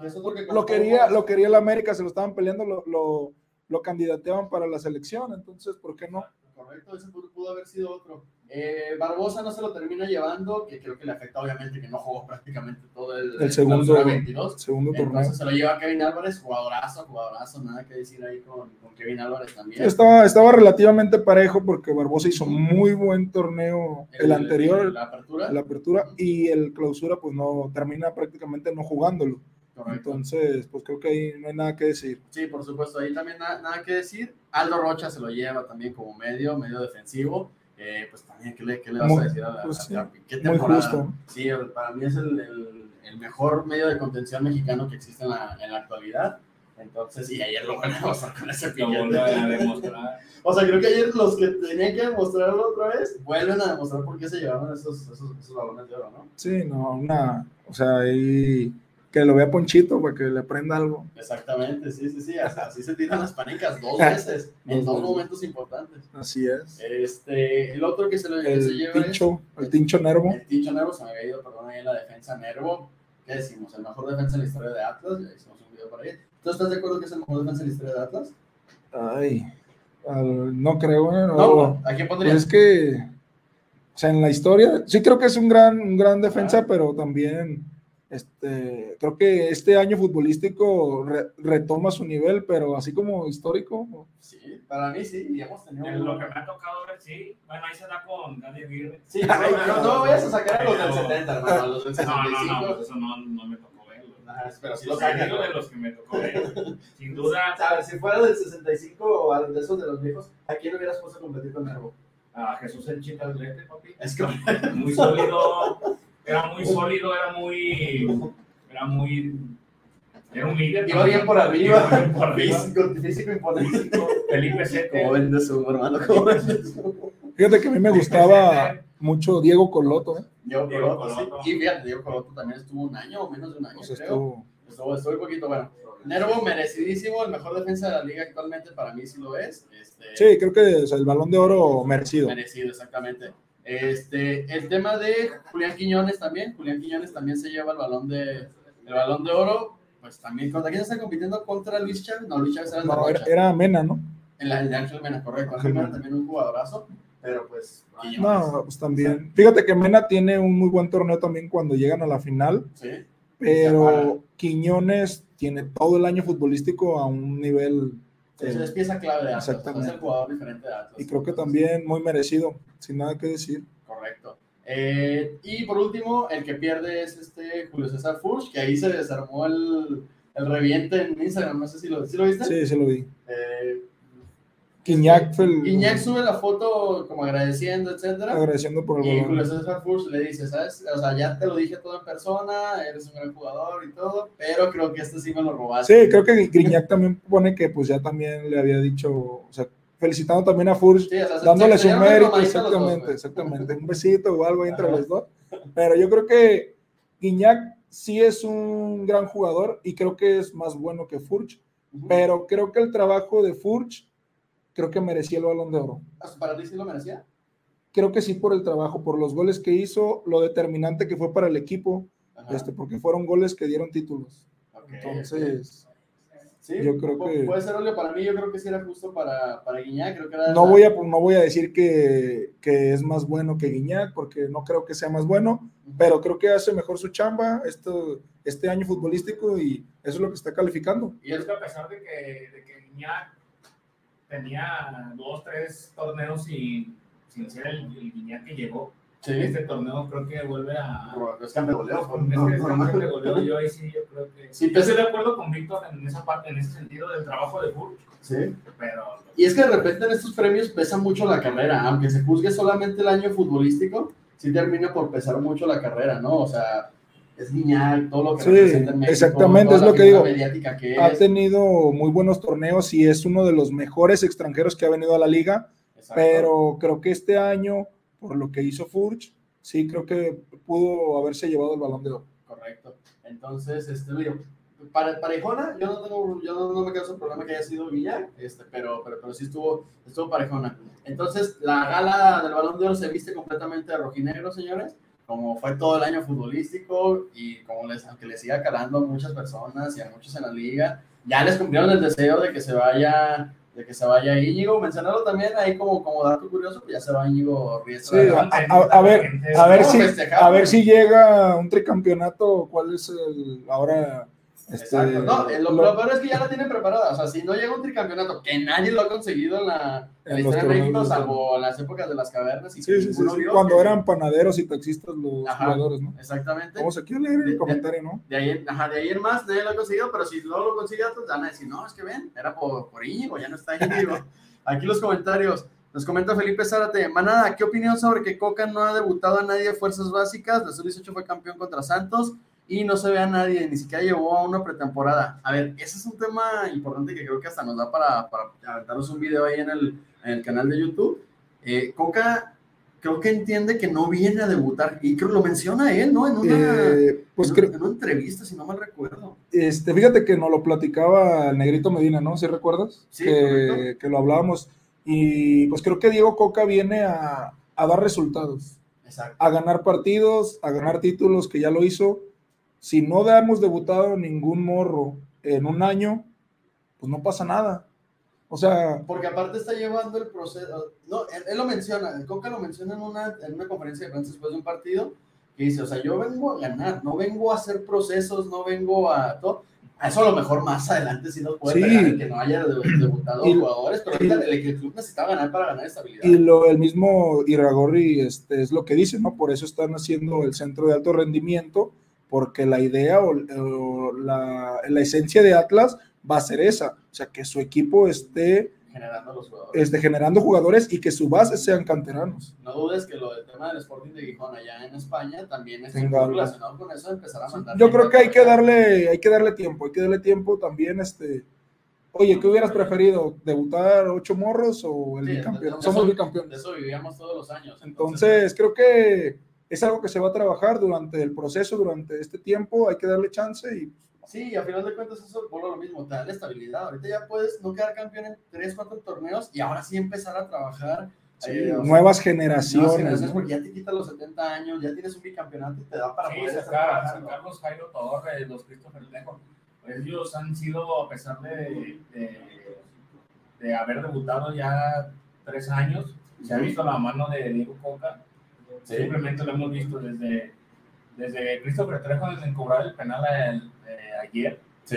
Lo quería, lo quería el América, se lo estaban peleando, lo, lo, lo candidateaban para la selección, entonces, ¿por qué no? Correcto, ese pudo, pudo haber sido otro. Eh, Barbosa no se lo termina llevando, que creo que le afecta obviamente que no jugó prácticamente todo el, El segundo- clausura 22. Segundo torneo. Se lo lleva Kevin Álvarez, jugadorazo, jugadorazo, nada que decir ahí con, con Kevin Álvarez también. Estaba, estaba relativamente parejo porque Barbosa hizo muy buen torneo el, anterior, La apertura. la apertura, y el clausura, pues no termina prácticamente no jugándolo. Correcto. Entonces, pues creo que ahí no hay nada que decir. Sí, por supuesto, ahí también na- nada que decir. Aldo Rocha se lo lleva también como medio, medio defensivo. Eh, pues también, ¿qué le, qué le vas Muy- a decir a la, pues a sí, Capi? ¿Qué muy temporada? justo. Sí, para mí es el, el- el mejor medio de contención mexicano que existe en la, en la actualidad. Entonces, y ayer lo vuelve a mostrar con ese Lo vuelve a piquete. demostrar. O sea, creo que ayer los que tenían que demostrarlo otra vez vuelven a demostrar por qué se llevaron esos, esos, esos balones de oro, ¿no? Sí, no, una, o sea, ahí que lo vea Ponchito para que le aprenda algo. Exactamente, sí, sí, sí. Hasta así se tiran las panicas dos veces en dos momentos importantes. Así es. Este, el otro que se, lo, se El lleva Tincho, el Tincho Nervo. el Tincho Nervo, se me había ido, perdón, ahí en la defensa Nervo. ¿Qué decimos? El mejor defensa en la historia de Atlas. Ya hicimos un video por ahí. ¿Tú estás de acuerdo que es el mejor defensa en la historia de Atlas? Ay, al- no creo, ¿eh? No, No, ¿a quién pues pondrías? es que, o sea, en la historia, sí creo que es un gran, un gran defensa, pero también, este, creo que este año futbolístico re- retoma su nivel, pero así como histórico, Sí, para mí sí, y hemos tenido. En lo que me ha tocado ver, sí. Bueno, ahí se da con Gadi Aguirre. Sí, no, no, no vayas a sacar a los del 70, hermano, a los del No, no, no, 65. pues eso no, no me tocó verlo. Ah, pero sí Los lo sacan. de los que me tocó ver. Sin duda, A ver, si fuera del 65 o de esos de los viejos, ¿a quién hubieras puesto a competir con Nervo? a Jesús el Chita Atlete, papi. Es que Muy sólido. Era muy sólido, era muy. Era muy. Era un líder. iba bien por arriba. Iba bien por arriba. Físico, físico imponente. Felipe Seco. ¿Cómo vendes su hermano? ¿Cómo vendes su? fíjate que a mí me gustaba mucho Diego Coloto, ¿eh? Diego Coloto, sí. Y fíjate, Diego Coloto también estuvo un año o menos de un año, sea, creo. estuvo- Estuvo, estuvo un poquito bueno. Nervo, merecidísimo, el mejor defensa de la liga actualmente, para mí sí lo es. Este, sí, creo que o sea, el balón de oro merecido. Merecido, exactamente. Este, el tema de Julián Quiñones también. Julián Quiñones también se lleva el balón de, el balón de oro. Pues también, ¿contra quién está compitiendo? ¿Contra Luis Chávez? No, Luis Chávez era el de No, era, Rocha. era Mena, ¿no? El, el de Ángel Mena, correcto. Ángel Mena también un jugadorazo, pero pues. Quiñones. No, pues también. Fíjate que Mena tiene un muy buen torneo también cuando llegan a la final, Sí. pero Quiñones tiene todo el año futbolístico a un nivel Eh, es pieza clave de Atlas. Exactamente. Es el jugador diferente de Atlas. y creo que también muy merecido, sin nada que decir. Correcto. Eh, y por último, el que pierde es este Julio César Furch, que ahí se desarmó el, el reviente en Instagram. No sé si lo, ¿sí lo viste. Sí, se lo vi. Eh, Guiñac el- Guiñac sube la foto como agradeciendo, etcétera. agradeciendo por el Y. Julio César Furch le dice, ¿sabes? O sea, ya te lo dije todo en persona, eres un gran jugador y todo, pero creo que este sí me lo robaste. Sí, creo que Guiñac también pone que pues ya también le había dicho, o sea, felicitando también a Furch, Sí, o sea, se- dándole su mérito, dos, exactamente, exactamente, un besito o algo entre Ajá. los dos. Pero yo creo que Guiñac sí es un gran jugador y creo que es más bueno que Furch, pero creo que el trabajo de Furch creo que merecía el balón de oro. ¿Para ti sí lo merecía? Creo que sí por el trabajo, por los goles que hizo, lo determinante que fue para el equipo, Ajá. este, porque fueron goles que dieron títulos. Entonces, Sí, Yo creo pu- que- Puede ser Olio para mí, yo creo que sí era justo para, para Guiñac, creo que era... no voy a, no voy a decir que, que es más bueno que Guiñac, porque no creo que sea más bueno, pero creo que hace mejor su chamba esto, este año futbolístico y eso es lo que está calificando. Y es que a pesar de que, de que Guiñac tenía dos, tres torneos sin, sin ser el, el Guiñac que llegó, Sí, este torneo creo que vuelve a... es que me goleo. Es que es campeón de goleo, yo ahí sí, yo creo que... Sí, yo estoy de acuerdo con Víctor en esa parte, en ese sentido del trabajo de Furch, Sí. pero... Y es que de repente en estos premios pesa mucho la carrera, aunque se juzgue solamente el año futbolístico, sí termina por pesar mucho la carrera, ¿no? O sea, es Guiñac, todo lo que Sí, representa en México, exactamente, es lo que digo. que Ha tenido muy buenos torneos y es uno de los mejores extranjeros que ha venido a la liga, Exacto. pero creo que este año, por lo que hizo Furch, sí creo que pudo haberse llevado el balón de oro. Correcto. Entonces, este, digo, para, parejona, yo no tengo, yo no, no me causa problema que haya sido Guiñac, este, pero, pero, pero sí estuvo, estuvo parejona. Entonces, la gala del Balón de Oro se viste completamente de rojinegro, señores, como fue todo el año futbolístico y como les, aunque les siga calando a muchas personas y a muchos en la liga, ya les cumplieron el deseo de que se vaya de que se vaya Íñigo, mencionarlo también ahí como, como dato curioso, pues ya se va Íñigo Riestra. Sí, a, a- a ver, a ver ¿Cómo si, a ver si llega un tricampeonato, ¿cuál es el ahora? Este, Exacto. No, eh, lo, lo- peor es que ya la tienen preparada. O sea, si no llega un tricampeonato, que nadie lo ha conseguido en la, en la historia de México, salvo en las épocas de las cavernas. Y Sí, sí, sí, vio cuando que- eran panaderos y taxistas los Ajá. jugadores, ¿no? Exactamente. Vamos aquí a leer De- el comentario, ¿no? De ahí, ajá, de ahí en más, nadie lo ha conseguido, pero si no lo consigue otros, van a decir, no, es que ven, era por, por Íñigo, ya no está Íñigo. Aquí los comentarios. Nos comenta Felipe Zárate. Manada, ¿qué opinión sobre que Coca no ha debutado a nadie de fuerzas básicas? La sub-18 fue campeón contra Santos y no se ve a nadie, ni siquiera llevó a una pretemporada. A ver, ese es un tema importante que creo que hasta nos da para, para aventarnos un video ahí en el, en el canal de YouTube. Eh, Coca creo que entiende que no viene a debutar y creo lo menciona él, ¿no? En una, Eh, pues en, creo, en una entrevista, si no mal recuerdo. este, fíjate que nos lo platicaba el Negrito Medina, ¿no? ¿Sí recuerdas? Sí, que lo hablábamos. Y pues creo que Diego Coca viene a, a dar resultados, Exacto. a ganar partidos, a ganar títulos, que ya lo hizo. Si no hemos debutado ningún morro en un año, pues no pasa nada. O sea, Porque aparte está llevando el proceso. No, él, él lo menciona, el Coca lo menciona en una, en una conferencia de prensa después de un partido, que dice, o sea, yo vengo a ganar, no vengo a hacer procesos, no vengo a todo. A eso a lo mejor más adelante sí nos puede Sí. pegar que no haya de- debutado Y- jugadores, pero ahorita el, el club necesitaba ganar para ganar estabilidad. Y lo, el mismo Iragorri este, es lo que dice, ¿no? Por eso están haciendo el centro de alto rendimiento, porque la idea o, o la, la esencia de Atlas va a ser esa, o sea, que su equipo esté, generando los jugadores. esté generando jugadores y que su base sean canteranos. No dudes que lo del tema del Sporting de Gijón allá en España también es relacionado con eso, empezar a mandar. Yo creo que hay que darle, hay que darle tiempo, hay que darle tiempo también, este, oye, ¿qué hubieras preferido? ¿Debutar ocho morros o el Sí, bicampeón? Somos eso- De bicampeones. eso vivíamos todos los años. Entonces, creo que es algo que se va a trabajar durante el proceso, durante este tiempo, hay que darle chance y Sí, a final de cuentas eso vuelve lo mismo, te da la estabilidad. Ahorita ya puedes no quedar campeón en 3, 4 torneos y ahora sí empezar a trabajar. Sí, eh, sea, nuevas nuevas generaciones. generaciones, ¿no? porque ya te quita los 70 años, ya tienes un bicampeonato y te da para Sí, poder sacar, sacar los Jairo Torres, los Christopher Lejo. Ellos han sido, a pesar de, de, de haber debutado ya tres años, se ha visto la mano de Diego Coca. Simplemente lo hemos visto desde, desde Christopher Trejo, desde cobrar el penal el- eh, ayer. Sí,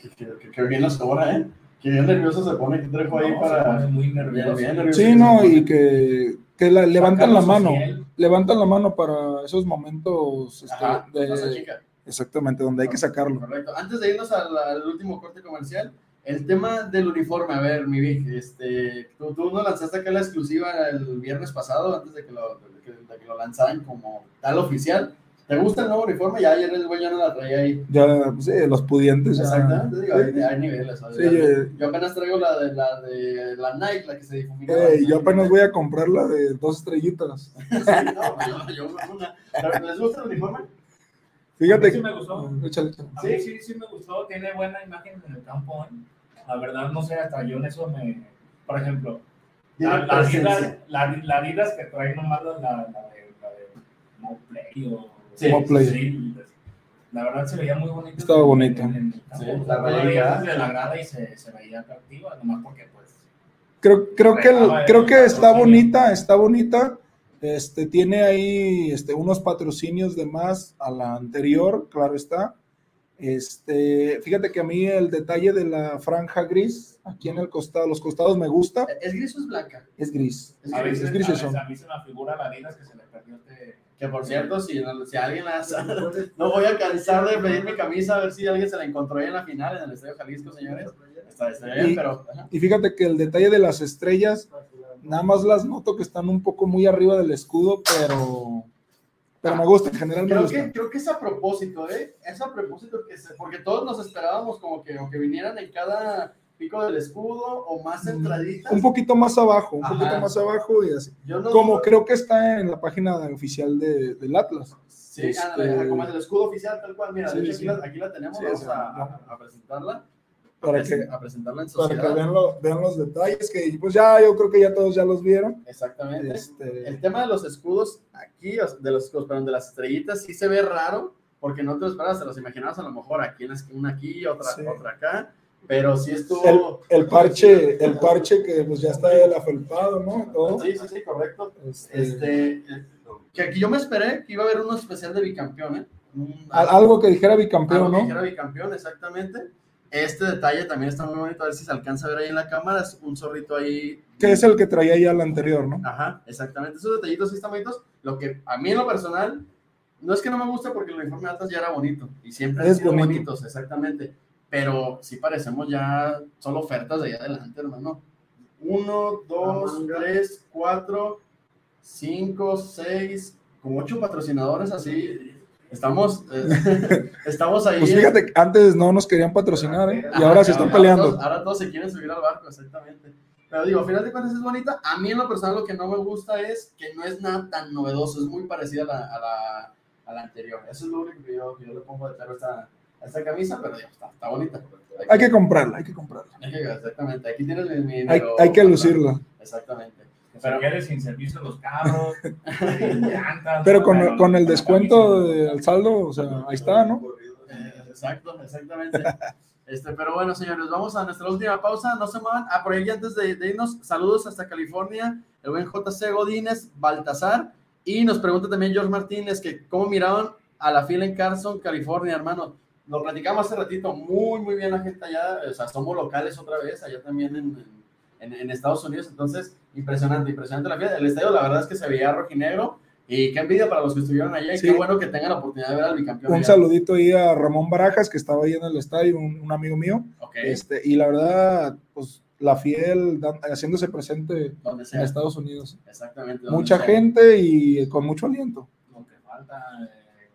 que, que, que bien las cobra, ¿eh? Que bien nervioso se pone que trejo ahí No, se para. pone muy Bien, nervioso. Sí, bien nervioso. no, y que, que la- levantan la mano, levantan la mano para esos momentos este, Ajá, de- chica. exactamente donde hay que sacarlo. Correcto. Antes de irnos al, al último corte comercial, el tema del uniforme, a ver, mi Vic, este, tú, tú nos lanzaste acá la exclusiva el viernes pasado, antes de que lo, que, de que lo lanzaran como tal oficial. ¿Te gusta el nuevo uniforme? Ya ayer el güey ya no la traía ahí. Ya, pues, sí, los pudientes ya. Exactamente, digo, hay, hay niveles. Sí, yo, eh. yo apenas traigo la de la, de, la Nike, la que se difuminó. Eh, yo apenas voy a comprar la de dos estrellitas. Sí, no, yo, yo una. Pero, ¿Les gusta el uniforme? Fíjate. Sí me gustó. Échale, échale. A mí sí, sí me gustó, tiene buena imagen en el campo. ¿eh? La verdad, no sé, hasta yo en eso me. Por ejemplo, la, la, presencia. Adidas, la, la Adidas que trae nomás la, la, la de, la de Moplay o. Sí, Moplay. Sí, la verdad se veía muy bonito. Estaba campo. Sí, la todavía desde la grada y se, se veía atractiva, nomás porque pues. Creo, creo que, el- creo que está bonita, está bonita. Este, tiene ahí este, unos patrocinios de más a la anterior, claro está. Este, fíjate que a mí el detalle de la franja gris, aquí en el costado, los costados me gusta, ¿Es gris o es blanca? es gris. Es A gris, veces, es gris a, eso. veces a mí se me figura la Adidas que se le perdió este. Que por cierto, si, si alguien la no voy a cansar de pedir mi camisa a ver si alguien se la encontró ahí en la final en el Estadio Jalisco, señores. Está, está bien, Y- pero ajá. Y fíjate que el detalle de las estrellas, nada más las noto que están un poco muy arriba del escudo, pero, pero me gusta, en general me creo gusta. que, creo que es a propósito, ¿eh? Es a propósito que se- porque todos nos esperábamos como que, o que vinieran en cada pico del escudo o más centraditas. Mm, Un poquito más abajo, un Ajá. poquito más abajo y así. Yo no Como creo que está en la página oficial de, del Atlas. Sí, Este- como el escudo oficial, tal cual. Mira, Sí, de hecho, sí. aquí, la, aquí la tenemos, vamos a presentarla. Para que- a presentarla en Para que vean, lo- vean los detalles, que pues ya yo creo que ya todos ya los vieron. Exactamente. Este, El tema de los escudos aquí, de los escudos, perdón, de las estrellitas, sí se ve raro, porque no te lo esperabas, te los imaginabas a lo mejor aquí, una aquí, otra, Sí. otra acá, pero sí estuvo... el, el parche, el parche que pues ya está el afelpado, ¿no? Todo. Sí, sí, sí, correcto. Este, Este, eh, que aquí yo me esperé que iba a haber uno especial de bicampeón, ¿eh? Un- algo que dijera bicampeón, algo que ¿no? dijera bicampeón, exactamente. Este detalle también está muy bonito, a ver si se alcanza a ver ahí en la cámara, es un zorrito ahí Que es el que traía ya el anterior, ¿no? Ajá, exactamente. Esos detallitos sí están bonitos. Lo que a mí en lo personal, no es que no me guste porque el uniforme de Atlas ya era bonito y siempre han Es sido bonito. bonitos, exactamente. Pero sí parecemos ya solo ofertas de allá adelante, hermano. Uno, dos, tres, cuatro, cinco, seis, como ocho patrocinadores así. Estamos, eh, estamos ahí. Pues en- fíjate, que antes no nos querían patrocinar, ¿eh? Y ahora se están ahora peleando. todos- ahora todos se quieren subir al barco, exactamente. Pero digo, al final de cuentas es bonita. A mí en lo personal lo que no me gusta es que no es nada tan novedoso, es muy parecida a la, a la, a la anterior. Eso es lo único que yo, que yo le pongo de a esta, a esta camisa, pero digo, está, está bonita. Hay que comprarla, hay que comprarla. hay que- exactamente, aquí tienes mi... mi Hay, hay que lucirla. Exactamente. Pero- quede sin servicio los carros, llantas, Pero con, con el descuento del saldo, o sea, ahí está, ¿no? Eh, Exacto, exactamente. Este, pero bueno, señores, vamos a nuestra última pausa. No se muevan. Ah, por ahí antes de, de irnos, saludos hasta California, el buen JC Godínez, Baltasar. Y nos pregunta también George Martínez que cómo miraron a la fila en Carson, California, hermano. Lo platicamos hace ratito, muy, muy bien la gente allá. O sea, somos locales otra vez, allá también en, en, en Estados Unidos. Entonces, impresionante, impresionante la fila. El estadio, la verdad es que se veía rojinegro. Y qué envidia para los que estuvieron allá. Y Sí. qué bueno que tengan la oportunidad de ver al bicampeón. Un allá. saludito ahí a Ramón Barajas, que estaba ahí en el estadio, un, un amigo mío. Ok, Este, y la verdad, pues la fiel haciéndose presente en. Estados Unidos. Exactamente. Mucha sea. gente y con mucho aliento. Lo que falta eh,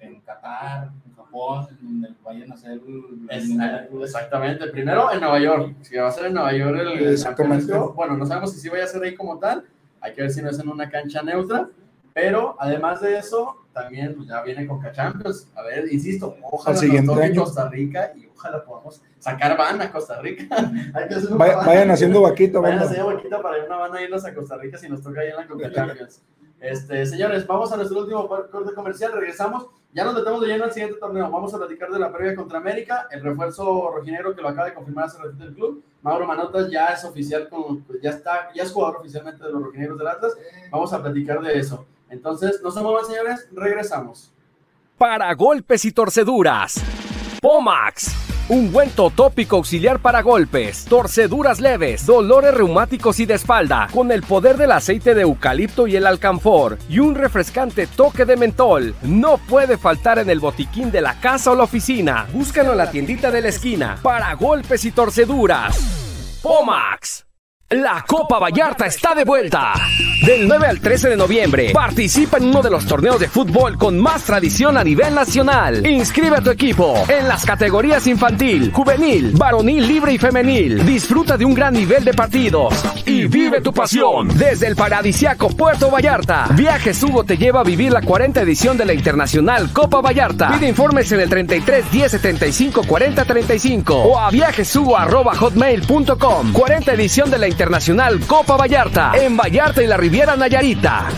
en Qatar, en Japón, donde vayan a hacer el- exactamente. Primero en Nueva York. Si va a ser en Nueva York el, el Exactamente. campeonato, Bueno, no sabemos si sí vaya a ser ahí como tal. Hay que ver si no es en una cancha neutra. Pero además de eso, también pues, ya viene Coca Champions. A ver, insisto, ojalá nos toque año. Costa Rica y ojalá podamos sacar van a Costa Rica. Hay que hacer una Vaya- van. vayan haciendo vaquita, Vayan banda. hacer vaquita para ir una van a irnos a Costa Rica si nos toca ahí en la Coca Champions. Este, señores, vamos a nuestro último corte comercial, regresamos. Ya nos metemos de lleno al siguiente torneo. Vamos a platicar de la previa contra América, el refuerzo rojinegro que lo acaba de confirmar hace ratito el club. Mauro Manotas ya es oficial, con, ya está, ya es jugador oficialmente de los rojinegros del Atlas. Vamos a platicar de eso. Entonces, no se muevan, señores, regresamos. Para golpes y torceduras, Pomax un buen tópico auxiliar para golpes, torceduras leves, dolores reumáticos y de espalda, con el poder del aceite de eucalipto y el alcanfor, y un refrescante toque de mentol. No puede faltar en el botiquín de la casa o la oficina. Búscalo en la tiendita de la esquina. Para golpes y torceduras. Pomax. La Copa Vallarta está de vuelta. Del 9 al 13 de noviembre, participa en uno de los torneos de fútbol con más tradición a nivel nacional. Inscribe a tu equipo en las categorías infantil, juvenil, varonil, libre y femenil. Disfruta de un gran nivel de partidos y vive tu pasión. Desde el paradisiaco Puerto Vallarta, Viajes Hugo te lleva a vivir la 40 edición de la Internacional Copa Vallarta. Pide informes en el 33 10 75 40 35 o a viajeshugo.hotmail.com. 40 edición de la Internacional Copa Vallarta en Vallarta y la Riviera Nayarita.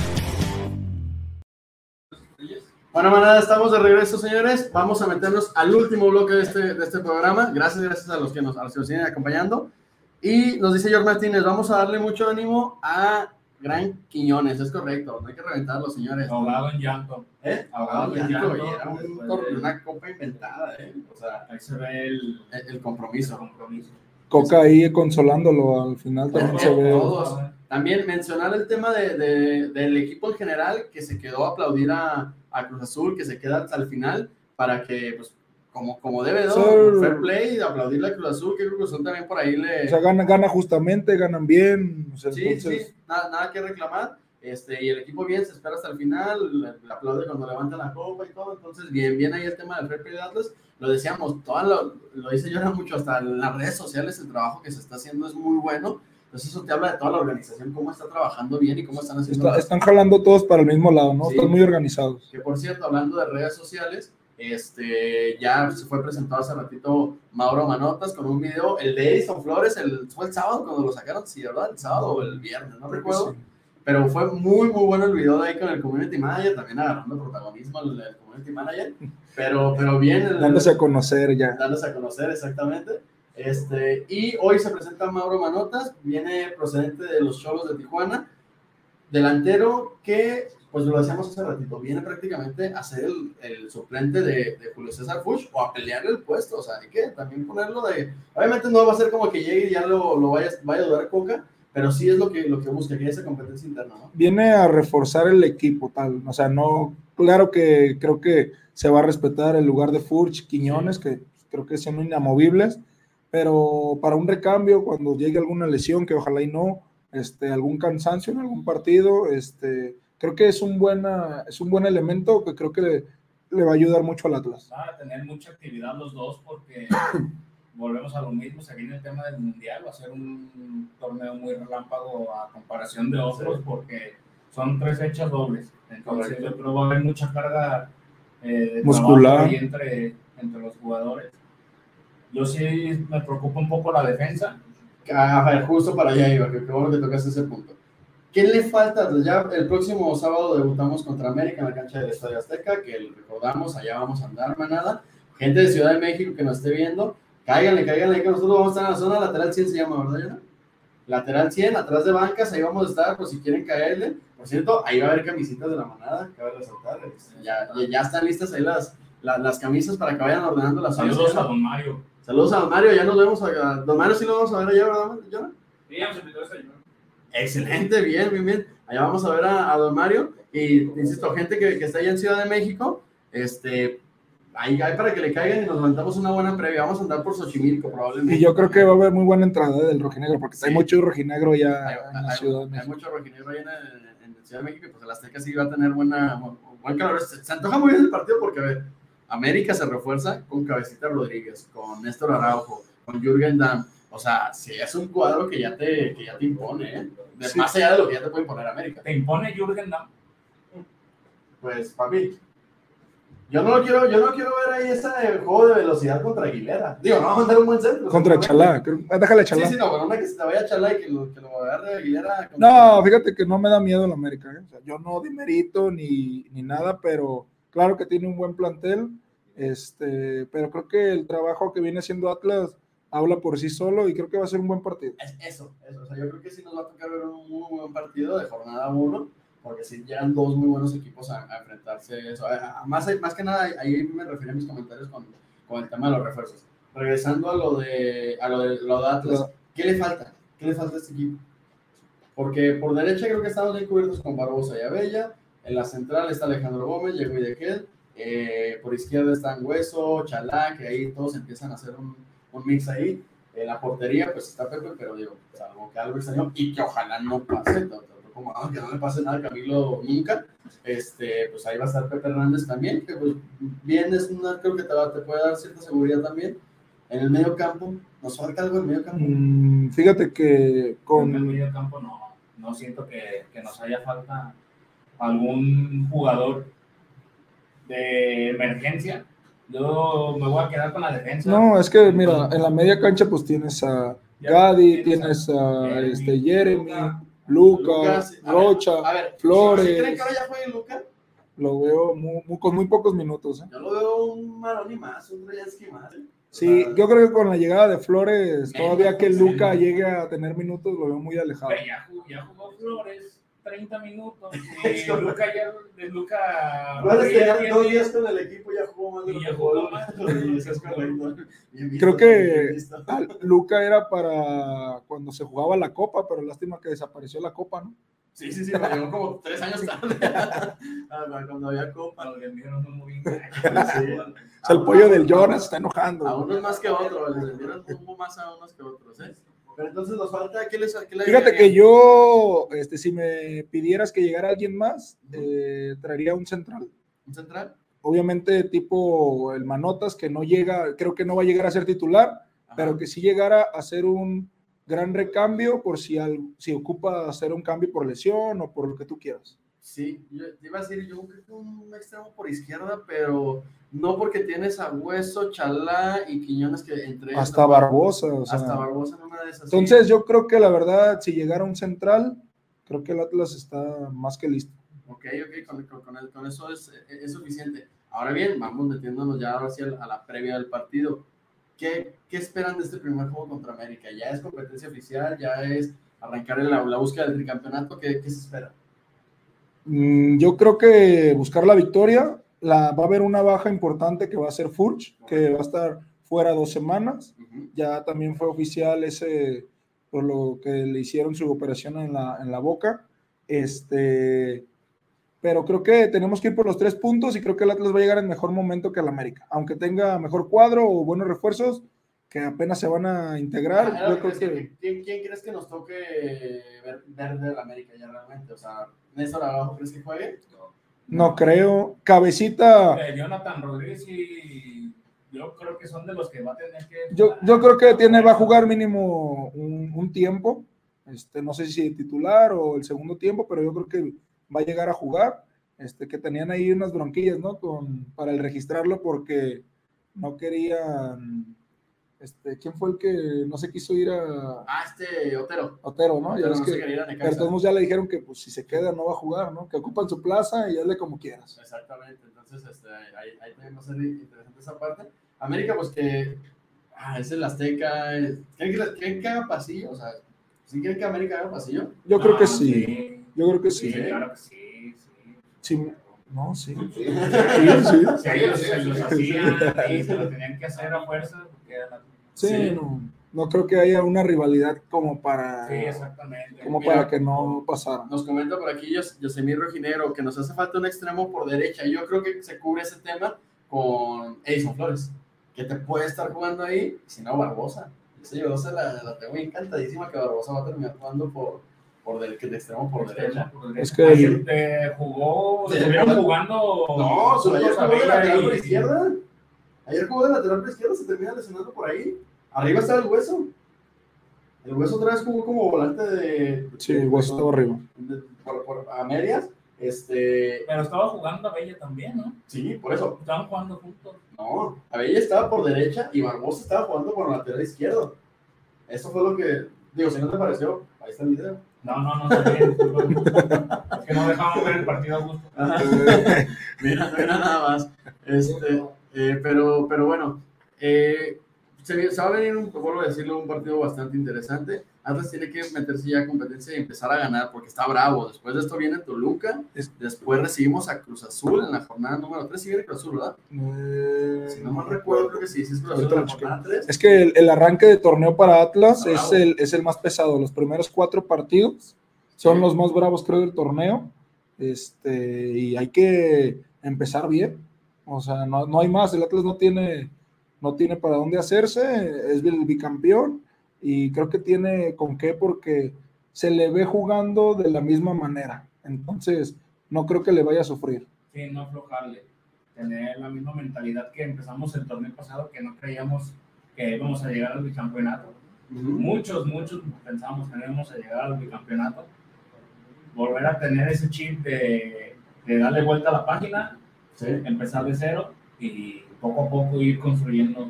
Bueno, manada, estamos de regreso, señores. Vamos a meternos al último bloque de este, de este programa. Gracias, gracias a los que nos, a los que nos siguen acompañando. Y nos dice George Martínez, vamos a darle mucho ánimo a Gran Quiñones, es correcto, no hay que reventarlo, señores. Ahogado en llanto. ¿Eh? Ahogado en llanto. Era un, una copa inventada, ¿eh? O sea, ahí se ve el, el, compromiso. El compromiso. Coca ahí consolándolo al final también se ve. Todos. También mencionar el tema de, de, del equipo en general que se quedó a aplaudir a, a, Cruz Azul, que se queda hasta el final para que, pues, como, como debe, ¿no? fair play, aplaudirle a Cruz Azul, que Cruz Azul también por ahí le. O sea, gana, gana justamente, ganan bien. O sea, sí, entonces... sí, nada, nada que reclamar. Este, y el equipo bien se espera hasta el final, le, le aplaude cuando levanta la copa y todo. Entonces, bien, bien ahí el tema del fair play de Atlas lo decíamos, todo lo, lo dice Jonah mucho, hasta en las redes sociales el trabajo que se está haciendo es muy bueno. Entonces eso te habla de toda la organización, cómo está trabajando bien y cómo están haciendo. Está, están jalando todos para el mismo lado, ¿no? Sí. Están muy organizados. Que por cierto, hablando de redes sociales, este, ya se fue presentado hace ratito Mauro Manotas con un video, el de Edison Flores, el, fue el sábado cuando lo sacaron, sí, ¿verdad? El sábado o el viernes, no recuerdo. Sí. Pero fue muy, muy bueno el video de ahí con el Community Manager, también agarrando protagonismo el, el Community Manager, pero, pero bien. El, dándose a conocer ya. Dándose a conocer, exactamente. Este, y hoy se presenta Mauro Manotas, viene procedente de los Cholos de Tijuana, delantero que, pues lo decíamos hace ratito, viene prácticamente a ser el, el suplente de, de, Julio César Fuchs o a pelearle el puesto, o sea, hay que también ponerlo de, obviamente no va a ser como que llegue y ya lo, lo vaya, vaya a dudar Coca, pero sí es lo que, lo que busca, que haya esa competencia interna, ¿no? Viene a reforzar el equipo, tal, o sea, no, claro que creo que se va a respetar el lugar de Furch, Quiñones, sí. que creo que son inamovibles, pero para un recambio, cuando llegue alguna lesión, que ojalá y no, este, algún cansancio en algún partido, este, creo que es un, buena, es un buen elemento que creo que le, le va a ayudar mucho al Atlas. Van a tener mucha actividad los dos porque volvemos a lo mismo, se viene el tema del Mundial, va a ser un torneo muy relámpago a comparación de otros porque son tres fechas dobles, entonces yo creo que va a haber mucha carga eh, muscular entre, entre los jugadores. Yo sí me preocupa un poco la defensa. A ver, justo para allá iba, que qué bueno que tocaste ese punto. ¿Qué le falta? Ya el próximo sábado debutamos contra América en la cancha del Estadio Azteca, que recordamos, allá vamos a andar, manada. Gente de Ciudad de México que nos esté viendo, cáiganle, cáiganle, que nosotros vamos a estar en la zona lateral 100, se llama, ¿verdad, Yana? Lateral 100, atrás de bancas, ahí vamos a estar, por si quieren caerle. Por cierto, ahí va a haber camisitas de la manada, cabe resaltar. Ya, ya están listas ahí las, las, las camisas para que vayan ordenando las Saludos a don Mario. Saludos a don Mario, ya nos vemos. A, don Mario sí lo vamos a ver allá, ¿verdad, Jonah? Sí, invitó a desayunar. Excelente, bien, bien, bien. Allá vamos a ver a, a don Mario. Y insisto, gente que, que, está allá en Ciudad de México, este, ahí hay para que le caigan y nos levantamos una buena previa. Vamos a andar por Xochimilco, probablemente. Y yo creo que va a haber muy buena entrada del rojinegro, porque sí. hay mucho rojinegro ya hay, en la hay, Ciudad de México. Hay mucho rojinegro allá en, en, Ciudad de México pues el Azteca sí va a tener buena, buen calor. Se, se antoja muy bien el partido porque, a ver, América se refuerza con Cabecita Rodríguez, con Néstor Araujo, con Jürgen Damm. O sea, si es un cuadro que ya te, que ya te impone, ¿eh? Sí. Más allá de lo que ya te puede imponer América. ¿Te impone Jürgen Damm? Pues, papi. Yo no lo quiero, yo no quiero ver ahí ese juego de velocidad contra Aguilera. Digo, no va a mandar un buen centro. Contra Chalá. creo- Déjale Sí, Chalá. sí, no, pero una que se te vaya a Chalá y que lo, que lo agarre Aguilera. No, fíjate que no me da miedo el América. ¿eh? O sea, yo no dimerito ni, ni nada, pero claro que tiene un buen plantel. Este, pero creo que el trabajo que viene haciendo Atlas habla por sí solo y creo que va a ser un buen partido. Es- Eso, eso. O sea, yo creo que sí nos va a tocar ver un muy buen partido de jornada 1, porque sí llegan dos muy buenos equipos a, a enfrentarse. Eso. A- a- más, más que nada, ahí me refería a mis comentarios con, con el tema de los refuerzos. Regresando a lo de, a lo de, lo de Atlas, ¿qué le falta? ¿Qué le falta a este equipo? Porque por derecha creo que estamos bien cubiertos con Barbosa y Abella. En la central está Alejandro Gómez, Diego Idequel. Eh, por izquierda están Hueso, Chalá, que ahí todos empiezan a hacer un, un mix ahí. En la portería, pues está Pepe, pero digo, salvo que algo extraño y que ojalá no pase, no- como ah, que no le pase nada a Camilo nunca. Este, pues ahí va a estar Pepe Hernández también, que pues bien es una, creo que te, va- te puede dar cierta seguridad también. En el medio campo, nos falta algo en el medio campo. Mm, fíjate que Con el con medio campo no, no siento que, que nos haya falta algún jugador de emergencia. Yo me voy a quedar con la defensa. no, es que mira, en la media cancha pues tienes a Gadi, tienes a este Jeremy, Luca, Lucas, a ver, Rocha, a ver, Flores. ¿sí ¿Creen que ahora ya juegue Luca? lo veo muy- muy- con muy pocos minutos. ¿eh? Yo lo veo un Maroni más, un Dreyansky más. ¿eh? Sí, sea, yo creo que con la llegada de Flores, todavía que sí. Luca llegue a tener minutos, lo veo muy alejado. Pero ya, jugó, ya jugó Flores 30 minutos. Y Luca ya. De Luca. Flores ya tenía dos días con el equipo, ya jugó más de lo que jugó Creo que. Ah, Luca era para cuando se jugaba la Copa, pero lástima que desapareció la Copa, ¿no? Sí, sí, sí, me llegó como tres años tarde. Ah, cuando había copa. Lo vendieron un muy bien. Sí. O sea, el pollo del Jonas se está enojando. A unos más que a otros, les vendieron humo más a unos que a otros, ¿eh? Pero entonces nos falta, ¿qué les qué le Fíjate que yo, este, si me pidieras que llegara alguien más, eh, traería un central. ¿Un central? Obviamente tipo el Manotas, que no llega, creo que no va a llegar a ser titular, Ajá. pero que sí llegara a ser un gran recambio por si, al- si ocupa hacer un cambio por lesión o por lo que tú quieras. Sí, yo iba a decir, yo creo que un extremo por izquierda, pero no porque tienes a Hueso, Chalá y Quiñones que entre ellos- Hasta Barbosa. O sea, Hasta Barbosa en una de esas. entonces yo creo que la verdad, si llegara un central, creo que el Atlas está más que listo. Ok, ok, con, con- con el- con eso es, es suficiente. Ahora bien, vamos metiéndonos ya ahora sí a la, a la previa del partido. ¿Qué, ¿Qué esperan de este primer juego contra América? ¿Ya es competencia oficial? ¿Ya es arrancar en la, la búsqueda del tricampeonato? ¿Qué, qué se espera? Mm, Yo creo que buscar la victoria, la, va a haber una baja importante que va a ser Furch, que va a estar fuera dos semanas. Ya también fue oficial ese, por lo que le hicieron su operación en la, en la boca. Este, pero creo que tenemos que ir por los tres puntos y creo que el Atlas va a llegar en mejor momento que el América. Aunque tenga mejor cuadro o buenos refuerzos que apenas se van a integrar, Ah, yo ¿quién creo crees que... que- ¿quién, quién crees que nos toque ver, ver del América ya realmente? O sea, ¿Néstor abajo crees que juegue? No creo. Cabecita... Eh, Jonathan Rodríguez y yo creo que son de los que va a tener que. Yo, yo creo que tiene, va a jugar mínimo un, un tiempo. Este, no sé si titular o el segundo tiempo, pero yo creo que va a llegar a jugar. Este, que tenían ahí unas bronquillas, ¿no? Con, para el registrarlo porque no querían. Este, ¿Quién fue el que no se quiso ir a Ah, este Otero. Otero, no? Ya Otero ves no que, ya le dijeron que pues, si se queda no va a jugar, ¿no? Que ocupan su plaza y hazle como quieras. Exactamente, entonces este, ahí, ahí también va a ser interesante esa parte. América, pues que ah, es el Azteca. es- ¿Creen que, creen que haga pasillo? O sea, ¿sí creen que América haga pasillo? Yo creo que Ah, sí. Yo creo que Sí, sí. claro que sí. sí. Sí, No, sí. Sí. Sí, sí. Si ellos se los hacían y se lo tenían que hacer a fuerza, era- Sí, Sí. No, no creo que haya una rivalidad como para, Sí, exactamente. como Mira. para que no pasara. Nos comenta por aquí Yos- Yosemir Rojinegro que nos hace falta un extremo por derecha. Yo creo que se cubre ese tema con Edison Flores, que te puede estar jugando ahí, si no Barbosa. Ese Barbosa la, la tengo encantadísima que Barbosa va a terminar jugando por, por del, que de extremo por derecha. Es que Ayer, eh, jugó, Sí. estuvieron jugando. No, su jugó de lateral por izquierda. Ayer jugó de lateral por izquierda, se termina lesionando por ahí. Arriba está el hueso. El hueso otra vez jugó como volante de. Sí, el hueso estaba arriba. de- por, por- a medias. Este, Pero estaba jugando a Bella también, ¿no? sí, por eso. Estaban jugando juntos. No, Abella estaba por derecha y Barbosa estaba jugando por lateral izquierdo. Eso fue lo que, digo, si no te pareció, ahí está el video. No, no, no está bien. es que no dejamos ver el partido a gusto. mira, mira nada más. Este, eh, pero, pero bueno, eh, se, se va a venir, un, vuelvo a decirlo, un partido bastante interesante. Atlas tiene que meterse ya a competencia y empezar a ganar porque está bravo. Después de esto viene Toluca. Es- Después recibimos a Cruz Azul en la jornada número 3. Sí viene Cruz Azul, ¿verdad? Eh, Si no mal recuerdo, creo que sí. Sí es Cruz Azul en la Ahorita lo jornada 3. Es que el, el arranque de torneo para Atlas es el, es el más pesado. Los primeros cuatro partidos son Sí. los más bravos, creo, del torneo. Este, y hay que empezar bien. O sea, no, no hay más. El Atlas no tiene, no tiene para dónde hacerse. Es el bicampeón. Y creo que tiene con qué porque se le ve jugando de la misma manera. Entonces, no creo que le vaya a sufrir. Sí, no aflojarle. Tener la misma mentalidad que empezamos el torneo pasado, que no creíamos que íbamos a llegar al bicampeonato. Ujú. Muchos, muchos pensábamos que no íbamos a llegar al bicampeonato. Volver a tener ese chip de, de darle vuelta a la página, Sí. empezar de cero y poco a poco ir construyendo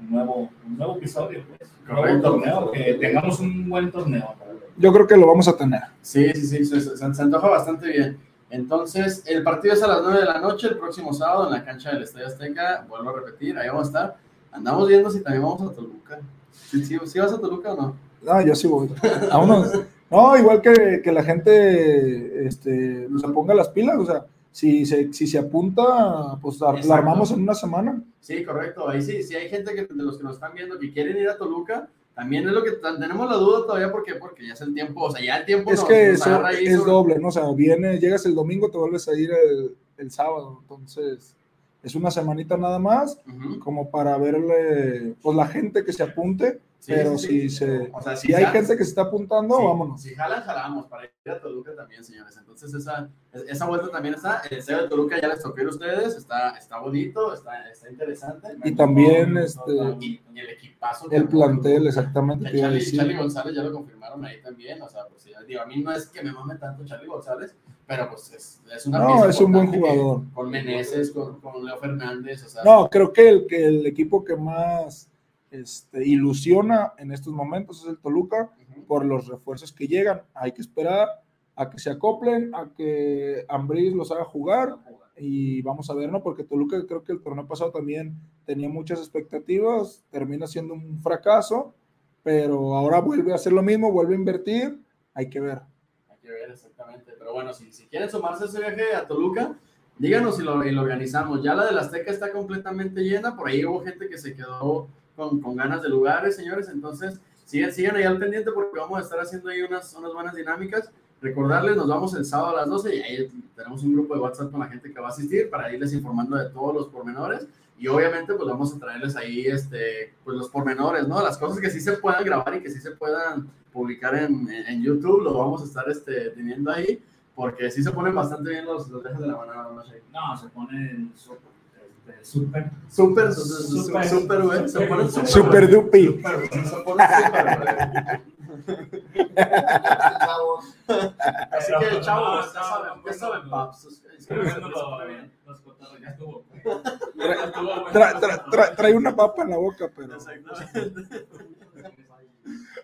un nuevo, un nuevo episodio, pues. Un Correcto. torneo, que tengamos un buen torneo. Yo creo que lo vamos a tener. Sí, sí, sí, se, se- se antoja bastante bien. Entonces, el partido es a las 9 de la noche, el próximo sábado en la cancha del Estadio Azteca. Vuelvo a repetir, ahí vamos a estar. Andamos viendo si también vamos a Toluca. ¿Sí, sí, sí vas a Toluca o no? Ah, yo sí voy. Vámonos. No, igual que, que la gente este, se ponga las pilas, o sea, si se, si se apunta, pues la, armamos en una semana. Sí, correcto. Ahí sí, si hay gente que, de los que nos están viendo que quieren ir a Toluca, también es lo que tenemos la duda todavía, ¿por qué? Porque ya es el tiempo, o sea, ya el tiempo Es nos- que nos eso es sobre- doble, ¿no? O sea, viene, llegas el domingo, te vuelves a ir el, el sábado, entonces es una semanita nada más, como para verle, pues la gente que se apunte, Sí, pero sí, si se, O sea, si hay gente que se está apuntando, Sí, vámonos. Si jalan, jalamos para ir a Toluca también, señores. Entonces, esa, esa vuelta también está. El estadio de Toluca ya les tocó ir a ustedes. Está, está bonito, está, está interesante. Y también este, Y, y el equipazo. el plantel, exactamente, Que Charlie, González ya lo confirmaron ahí también. O sea, pues digo, a mí no es que me mame tanto Charlie González, pero pues es, es una No, es un buen que- jugador. Con Meneses, con, con Leo Fernández, o sea. No, creo que el, que el equipo que más este, ilusiona en estos momentos es el Toluca Ujú. por los refuerzos que llegan. Hay que esperar a que se acoplen, a que Ambriz los haga jugar y vamos a ver, ¿no? Porque Toluca creo que el torneo pasado también tenía muchas expectativas, termina siendo un fracaso, pero ahora vuelve a hacer lo mismo, vuelve a invertir, hay que ver. Hay que ver exactamente. Pero bueno, si, si quieren sumarse a ese viaje a Toluca, díganos y lo, y lo organizamos. Ya la de la Azteca está completamente llena. Por ahí hubo gente que se quedó con, ganas de lugares, señores. Entonces, sigan, sigan ahí al pendiente porque vamos a estar haciendo ahí unas, unas buenas dinámicas. Recordarles, nos vamos el sábado a las 12 y ahí tenemos un grupo de WhatsApp con la gente que va a asistir para irles informando de todos los pormenores. Y obviamente, pues vamos a traerles ahí este, pues los pormenores, ¿no? Las cosas que sí se puedan grabar y que sí se puedan publicar en, en, YouTube, lo vamos a estar este, teniendo ahí, porque sí se ponen bastante bien los, los dejes de la manada, ¿no? No, se pone súper. Este, súper. Súper, Súper. súper, súper, güey. Se ponen súper. Super dupi. Súper, güey. Se ponen súper, güey. Así Pero, que, pues, chavos, no, ya no, saben, no, ya no, saben, no. paps. Pero Se viendo pone lo- bien. los cotorros, ya estuvo. Tra- tra- tra- trae una papa en la boca, pero Exactamente.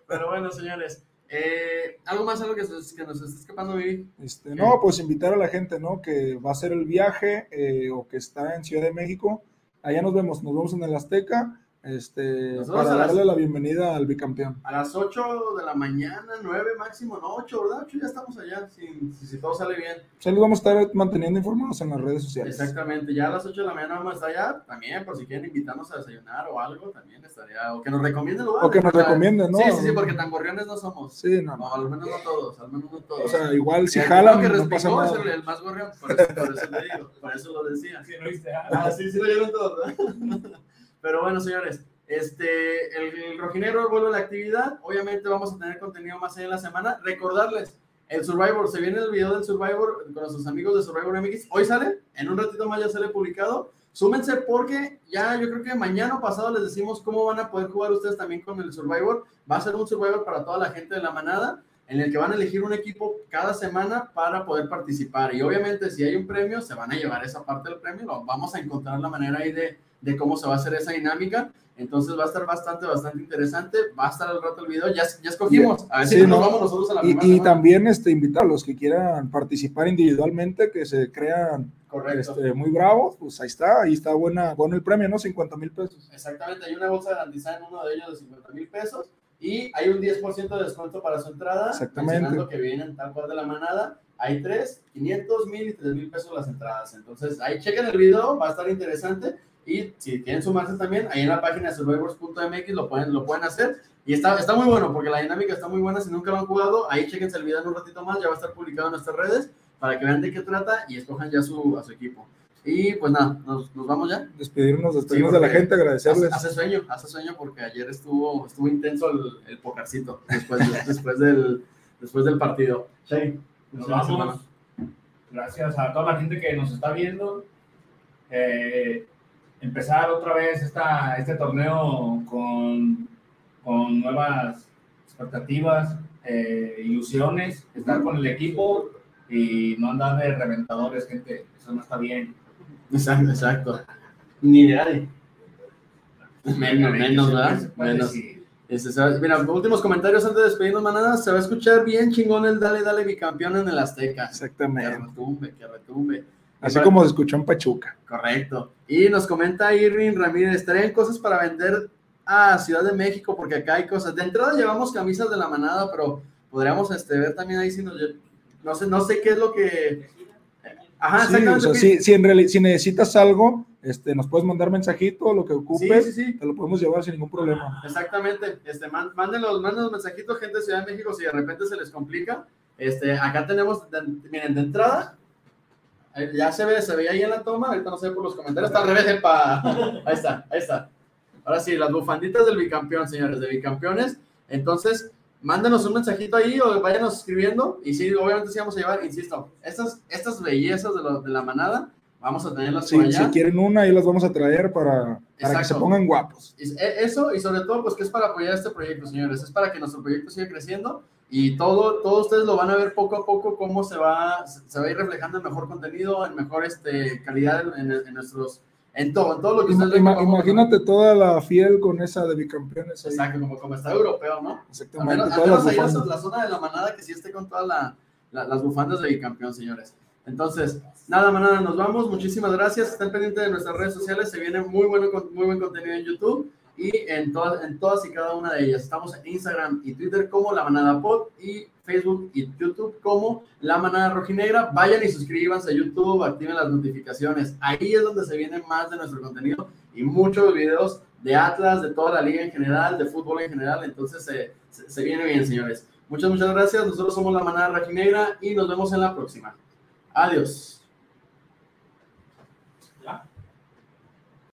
Pero bueno, señores, eh, algo más, algo que, se- que nos está escapando, Vivi. Este, no, pues invitar a la gente, ¿no? Que va a hacer el viaje eh, o que está en Ciudad de México. Allá nos vemos, nos vemos en el Azteca, este, Nosotros para a las- darle la bienvenida al bicampeón. A las 8 de la mañana, 9 máximo, no 8, ¿verdad? 8 ya estamos allá, si, si, si todo sale bien. Sí, los vamos a estar manteniendo informados en las redes sociales. Exactamente, ya a las 8 de la mañana vamos a estar allá, también por si quieren invitarnos a desayunar o algo, también estaría, o que nos recomienden lugares. O que nos recomienden, ¿no? Sí, sí, sí, porque tan gorriones no somos. Sí, no, no. No, al menos no todos, al menos no todos. O sea, igual si jalan, que no pasa es el, nada. el más gorrión, por eso, por eso le digo, por eso lo decía. Sí, ¿no viste? Ah, sí, sí lo oyeron todos, ¿verdad? Pero bueno, señores, este, el, el rojinegro vuelve a la actividad. Obviamente vamos a tener contenido más en la semana. Recordarles, el Survivor, se viene el video del Survivor con nuestros amigos de Survivor MX. Hoy sale, en un ratito más ya sale publicado. Súmense porque ya yo creo que mañana pasado les decimos cómo van a poder jugar ustedes también con el Survivor. Va a ser un Survivor para toda la gente de la manada. en el que van a elegir un equipo cada semana para poder participar. Y obviamente si hay un premio, se van a llevar esa parte del premio. Vamos a encontrar la manera ahí de, de cómo se va a hacer esa dinámica. Entonces va a estar bastante, bastante interesante. Va a estar al rato el video. Ya, ya escogimos. A ver Sí, si nos no. vamos nosotros a la Y, y también este, invitar a los que quieran participar individualmente, que se crean Correcto. este, muy bravos, pues ahí está, ahí está buena, bueno el premio, ¿no? 50 mil pesos. Exactamente, hay una bolsa garantizada en uno de ellos de 50 mil pesos y hay un 10% de descuento para su entrada. Exactamente. que vienen tal cual de la manada. Hay tres, 500 mil y 3 mil pesos las entradas. Entonces, ahí chequen el video, va a estar interesante. Y si quieren sumarse también, ahí en la página de survivors.mx lo pueden, lo pueden hacer. Y está, está muy bueno porque la dinámica está muy buena. Si nunca lo han jugado, ahí chequense el video en un ratito más. Ya va a estar publicado en nuestras redes para que vean de qué trata y escojan ya su, a su equipo. Y pues nada, nos, nos vamos ya. Despedirnos, despedirnos de la gente, agradecerles. Hace, hace sueño, hace sueño porque ayer estuvo, estuvo intenso el, el pokercito después, de- después, del, después del partido. Shane, Nos vamos. Gracias a toda la gente que nos está viendo. Eh, empezar otra vez esta, este torneo con, con nuevas expectativas, eh, ilusiones, estar con el equipo y no andar de reventadores, gente. Eso no está bien. Exacto, exacto. Ni de nadie. Menos, menos, ¿verdad? Menos. Este, mira, últimos comentarios antes de despedirnos, manada. Se va a escuchar bien chingón el Dale, Dale, bicampeón en el Azteca. Que Exactamente. retumbe, que retumbe. Así como se escuchó en Pachuca. Correcto. Y nos comenta Irving Ramírez, traen cosas para vender a Ciudad de México, porque acá hay cosas. De entrada llevamos camisas de la manada, pero podríamos este, ver también ahí si nos... No sé, no sé qué es lo que... Ajá, Sí, o exactamente. sea, si, si, en reali- si necesitas algo, este, nos puedes mandar mensajito, lo que sí, ocupes, sí, sí. te lo podemos llevar sin ningún problema. Exactamente. Este, mándenos, mándenos mensajitos, gente de Ciudad de México, si de repente se les complica. Este, acá tenemos, de- miren, de entrada, eh, ya se ve, se veía ahí en la toma, ahorita no ve por los comentarios, está al revés, epa. Ahí está, ahí está. Ahora sí, las bufanditas del bicampeón, señores, de bicampeones. Entonces, mándenos un mensajito ahí o váyanos escribiendo. Y sí, obviamente sí vamos a llevar, insisto, estas, estas bellezas de, lo- de la manada, vamos a tenerlas Si, por allá. si quieren una, ahí las vamos a traer para, para que se pongan guapos. Y e- Eso, y sobre todo, pues que es para apoyar este proyecto, señores. Es para que nuestro proyecto siga creciendo y todo, todos ustedes lo van a ver poco a poco cómo se va, se va a ir reflejando en mejor contenido, en mejor este, calidad en, en nuestros, en todo, en todo lo que ustedes ven Ima- vamos- imagínate toda la fiel con esa de bicampeones. ahí. Exacto, como, como está europeo, ¿no? Exactamente, menos, todas las ahí la, bufandas. la zona de la manada que sí esté con todas la- la- las bufandas de bicampeón, señores. Entonces, nada, manada, nos vamos. Muchísimas gracias. Estén pendientes de nuestras redes sociales. Se viene muy, bueno, muy buen contenido en YouTube y en, todas en todas y cada una de ellas. Estamos en Instagram y Twitter como La Manada Pod y Facebook y YouTube como La Manada Rojinegra. Vayan y suscríbanse a YouTube, activen las notificaciones. Ahí es donde se viene más de nuestro contenido y muchos videos de Atlas, de toda la liga en general, de fútbol en general. Entonces, se- se viene bien, señores. Muchas, muchas gracias. Nosotros somos La Manada Rojinegra y nos vemos en la próxima. Adiós.